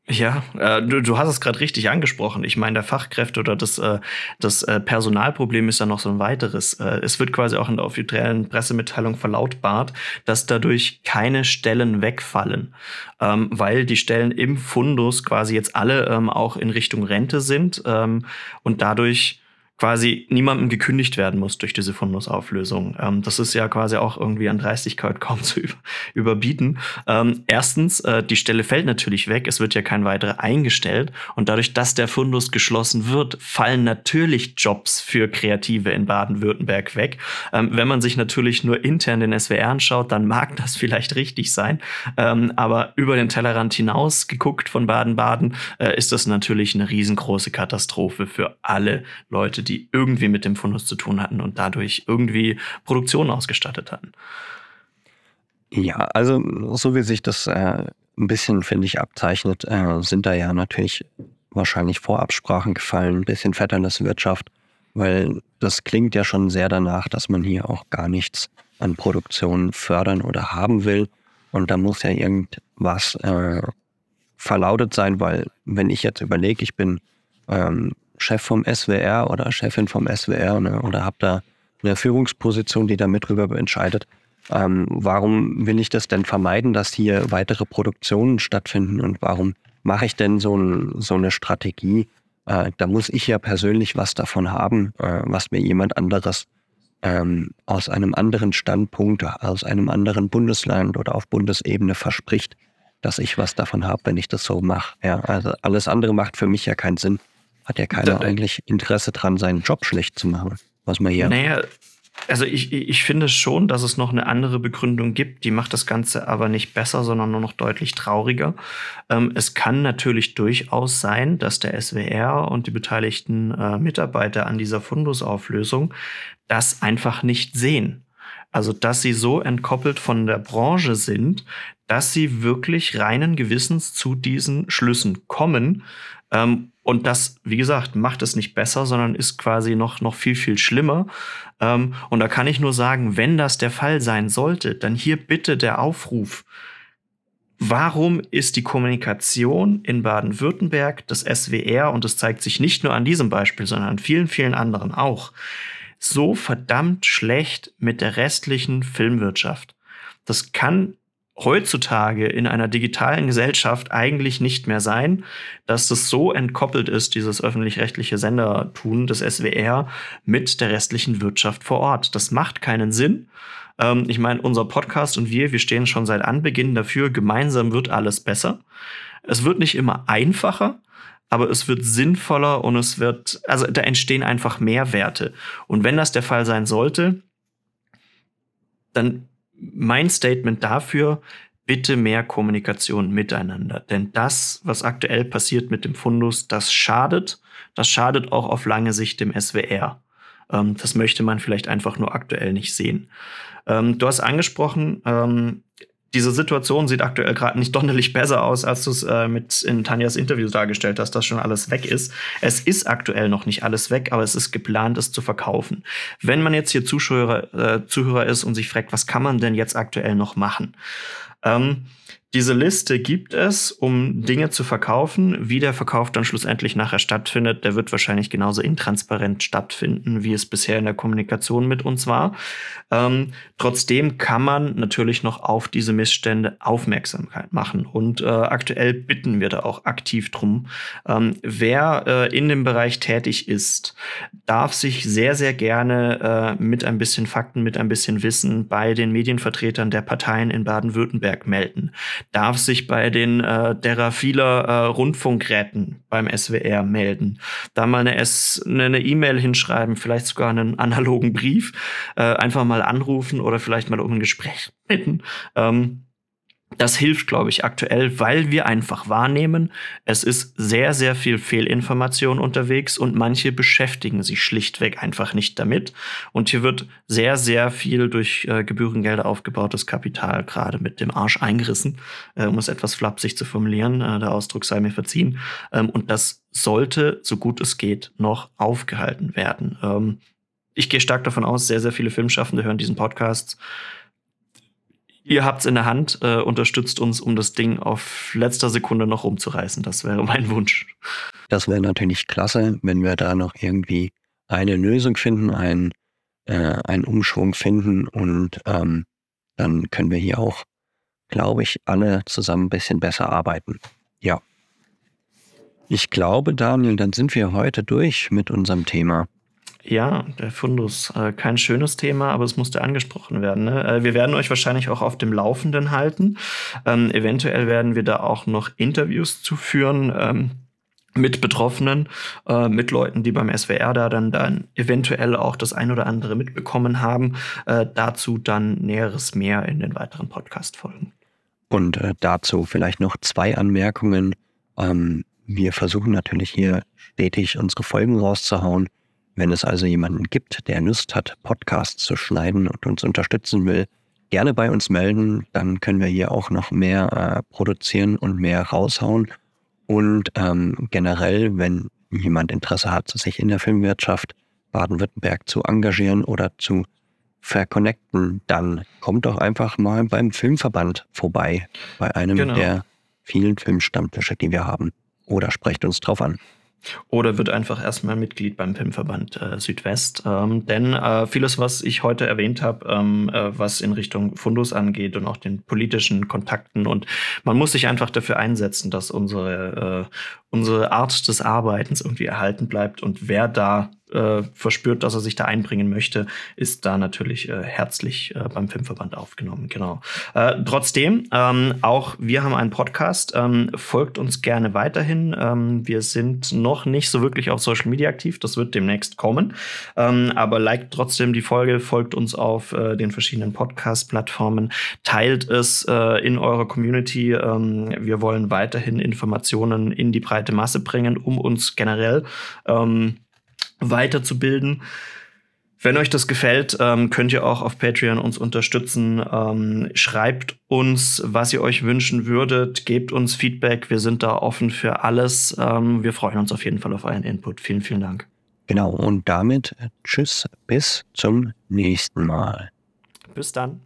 Ja, äh, du, du hast es gerade richtig angesprochen. Ich meine, der Fachkräfte oder das, äh, das äh, Personalproblem ist ja noch so ein weiteres. Äh, es wird quasi auch in der offiziellen Pressemitteilung verlautbart, dass dadurch keine Stellen wegfallen, ähm, weil die Stellen im Fundus quasi jetzt alle ähm, auch in Richtung Rente sind ähm, und dadurch quasi niemandem gekündigt werden muss durch diese Fundusauflösung. Ähm, das ist ja quasi auch irgendwie an Dreistigkeit <laughs> kaum zu über überbieten. Ähm, erstens, äh, die Stelle fällt natürlich weg, es wird ja kein weiterer eingestellt und dadurch, dass der Fundus geschlossen wird, fallen natürlich Jobs für Kreative in Baden-Württemberg weg. Ähm, wenn man sich natürlich nur intern den SWR anschaut, dann mag das vielleicht richtig sein, ähm, aber über den Tellerrand hinaus geguckt von Baden-Baden äh, ist das natürlich eine riesengroße Katastrophe für alle Leute, die irgendwie mit dem Fundus zu tun hatten und dadurch irgendwie Produktion ausgestattet hatten. Ja, also so wie sich das äh, ein bisschen, finde ich, abzeichnet, äh, sind da ja natürlich wahrscheinlich Vorabsprachen gefallen, ein bisschen Vetternesswirtschaft, weil das klingt ja schon sehr danach, dass man hier auch gar nichts an Produktion fördern oder haben will. Und da muss ja irgendwas äh, verlautet sein, weil wenn ich jetzt überlege, ich bin ähm, Chef vom SWR oder Chefin vom SWR ne, oder habe da eine Führungsposition, die da mit drüber entscheidet. Ähm, warum will ich das denn vermeiden, dass hier weitere Produktionen stattfinden und warum mache ich denn so, ein, so eine Strategie? Äh, da muss ich ja persönlich was davon haben, äh, was mir jemand anderes ähm, aus einem anderen Standpunkt, aus einem anderen Bundesland oder auf Bundesebene verspricht, dass ich was davon habe, wenn ich das so mache. Ja, also alles andere macht für mich ja keinen Sinn hat ja keiner da, eigentlich Interesse dran, seinen Job schlecht zu machen, was man hier. Naja, also ich, ich finde schon, dass es noch eine andere Begründung gibt, die macht das Ganze aber nicht besser, sondern nur noch deutlich trauriger. Ähm, es kann natürlich durchaus sein, dass der SWR und die beteiligten äh, Mitarbeiter an dieser Fundusauflösung das einfach nicht sehen. Also, dass sie so entkoppelt von der Branche sind, dass sie wirklich reinen Gewissens zu diesen Schlüssen kommen. Ähm, und das, wie gesagt, macht es nicht besser, sondern ist quasi noch, noch viel, viel schlimmer. Ähm, und da kann ich nur sagen, wenn das der Fall sein sollte, dann hier bitte der Aufruf. Warum ist die Kommunikation in Baden-Württemberg, das SWR, und es zeigt sich nicht nur an diesem Beispiel, sondern an vielen, vielen anderen auch, so verdammt schlecht mit der restlichen Filmwirtschaft? Das kann heutzutage in einer digitalen Gesellschaft eigentlich nicht mehr sein, dass das so entkoppelt ist, dieses öffentlich-rechtliche Sendertun des SWR mit der restlichen Wirtschaft vor Ort. Das macht keinen Sinn. Ähm, ich meine, unser Podcast und wir, wir stehen schon seit Anbeginn dafür, gemeinsam wird alles besser. Es wird nicht immer einfacher, aber es wird sinnvoller und es wird, also da entstehen einfach Mehrwerte. Und wenn das der Fall sein sollte, dann mein Statement dafür, bitte mehr Kommunikation miteinander. Denn das, was aktuell passiert mit dem Fundus, das schadet. Das schadet auch auf lange Sicht dem SWR. Ähm, das möchte man vielleicht einfach nur aktuell nicht sehen. Ähm, du hast angesprochen, ähm, diese Situation sieht aktuell gerade nicht sonderlich besser aus, als du es äh, mit in Tanjas Interview dargestellt hast, dass schon alles weg ist. Es ist aktuell noch nicht alles weg, aber es ist geplant, es zu verkaufen. Wenn man jetzt hier Zuschauer, äh, Zuhörer ist und sich fragt, was kann man denn jetzt aktuell noch machen? Ähm, diese Liste gibt es, um Dinge zu verkaufen. Wie der Verkauf dann schlussendlich nachher stattfindet, der wird wahrscheinlich genauso intransparent stattfinden, wie es bisher in der Kommunikation mit uns war. Ähm, trotzdem kann man natürlich noch auf diese Missstände Aufmerksamkeit machen. Und äh, aktuell bitten wir da auch aktiv drum. Ähm, wer äh, in dem Bereich tätig ist, darf sich sehr, sehr gerne äh, mit ein bisschen Fakten, mit ein bisschen Wissen bei den Medienvertretern der Parteien in Baden-Württemberg melden darf sich bei den äh, Derafila äh, Rundfunkräten beim SWR melden. Da mal eine E-Mail eine hinschreiben, vielleicht sogar einen analogen Brief, äh, einfach mal anrufen oder vielleicht mal um ein Gespräch bitten. Ähm, das hilft, glaube ich, aktuell, weil wir einfach wahrnehmen, es ist sehr, sehr viel Fehlinformation unterwegs und manche beschäftigen sich schlichtweg einfach nicht damit. Und hier wird sehr, sehr viel durch äh, Gebührengelder aufgebautes Kapital gerade mit dem Arsch eingerissen, äh, um es etwas flapsig zu formulieren. Äh, der Ausdruck sei mir verziehen. Ähm, und das sollte, so gut es geht, noch aufgehalten werden. Ähm, ich gehe stark davon aus, sehr, sehr viele Filmschaffende hören diesen Podcast ihr habt's in der Hand, äh, unterstützt uns, um das Ding auf letzter Sekunde noch umzureißen. Das wäre mein Wunsch. Das wäre natürlich klasse, wenn wir da noch irgendwie eine Lösung finden, einen, äh, einen Umschwung finden und ähm, dann können wir hier auch, glaube ich, alle zusammen ein bisschen besser arbeiten. Ja. Ich glaube, Daniel, dann sind wir heute durch mit unserem Thema. Ja, der Fundus. Äh, kein schönes Thema, aber es musste angesprochen werden. Ne? Äh, wir werden euch wahrscheinlich auch auf dem Laufenden halten. Ähm, eventuell werden wir da auch noch Interviews zu führen. Ähm, mit Betroffenen, äh, mit Leuten, die beim SWR da dann, dann eventuell auch das ein oder andere mitbekommen haben. Äh, dazu dann Näheres mehr in den weiteren Podcast-Folgen. Und dazu vielleicht noch zwei Anmerkungen. Ähm, wir versuchen natürlich hier stetig unsere Folgen rauszuhauen. Wenn es also jemanden gibt, der Lust hat, Podcasts zu schneiden und uns unterstützen will, gerne bei uns melden. Dann können wir hier auch noch mehr äh, produzieren und mehr raushauen. Und ähm, generell, wenn jemand Interesse hat, sich in der Filmwirtschaft Baden-Württemberg zu engagieren oder zu verconnecten, dann kommt doch einfach mal beim Filmverband vorbei, bei einem genau. der vielen Filmstammtische, die wir haben. Oder sprecht uns drauf an. Oder wird einfach erstmal Mitglied beim PIM-Verband äh, Südwest. Ähm, denn äh, vieles, was ich heute erwähnt habe, ähm, äh, was in Richtung Fundus angeht und auch den politischen Kontakten und man muss sich einfach dafür einsetzen, dass unsere, äh, unsere Art des Arbeitens irgendwie erhalten bleibt und wer da äh, verspürt, dass er sich da einbringen möchte, ist da natürlich äh, herzlich äh, beim Filmverband aufgenommen. Genau. Äh, trotzdem, ähm, auch wir haben einen Podcast. Ähm, folgt uns gerne weiterhin. Ähm, wir sind noch nicht so wirklich auf Social Media aktiv. Das wird demnächst kommen. Ähm, aber liked trotzdem die Folge, folgt uns auf äh, den verschiedenen Podcast-Plattformen, teilt es äh, in eurer Community. Ähm, wir wollen weiterhin Informationen in die breite Masse bringen, um uns generell ähm, weiterzubilden. Wenn euch das gefällt, ähm, könnt ihr auch auf Patreon uns unterstützen. Ähm, schreibt uns, was ihr euch wünschen würdet. Gebt uns Feedback. Wir sind da offen für alles. Ähm, wir freuen uns auf jeden Fall auf euren Input. Vielen, vielen Dank. Genau. Und damit tschüss. Bis zum nächsten Mal. Bis dann.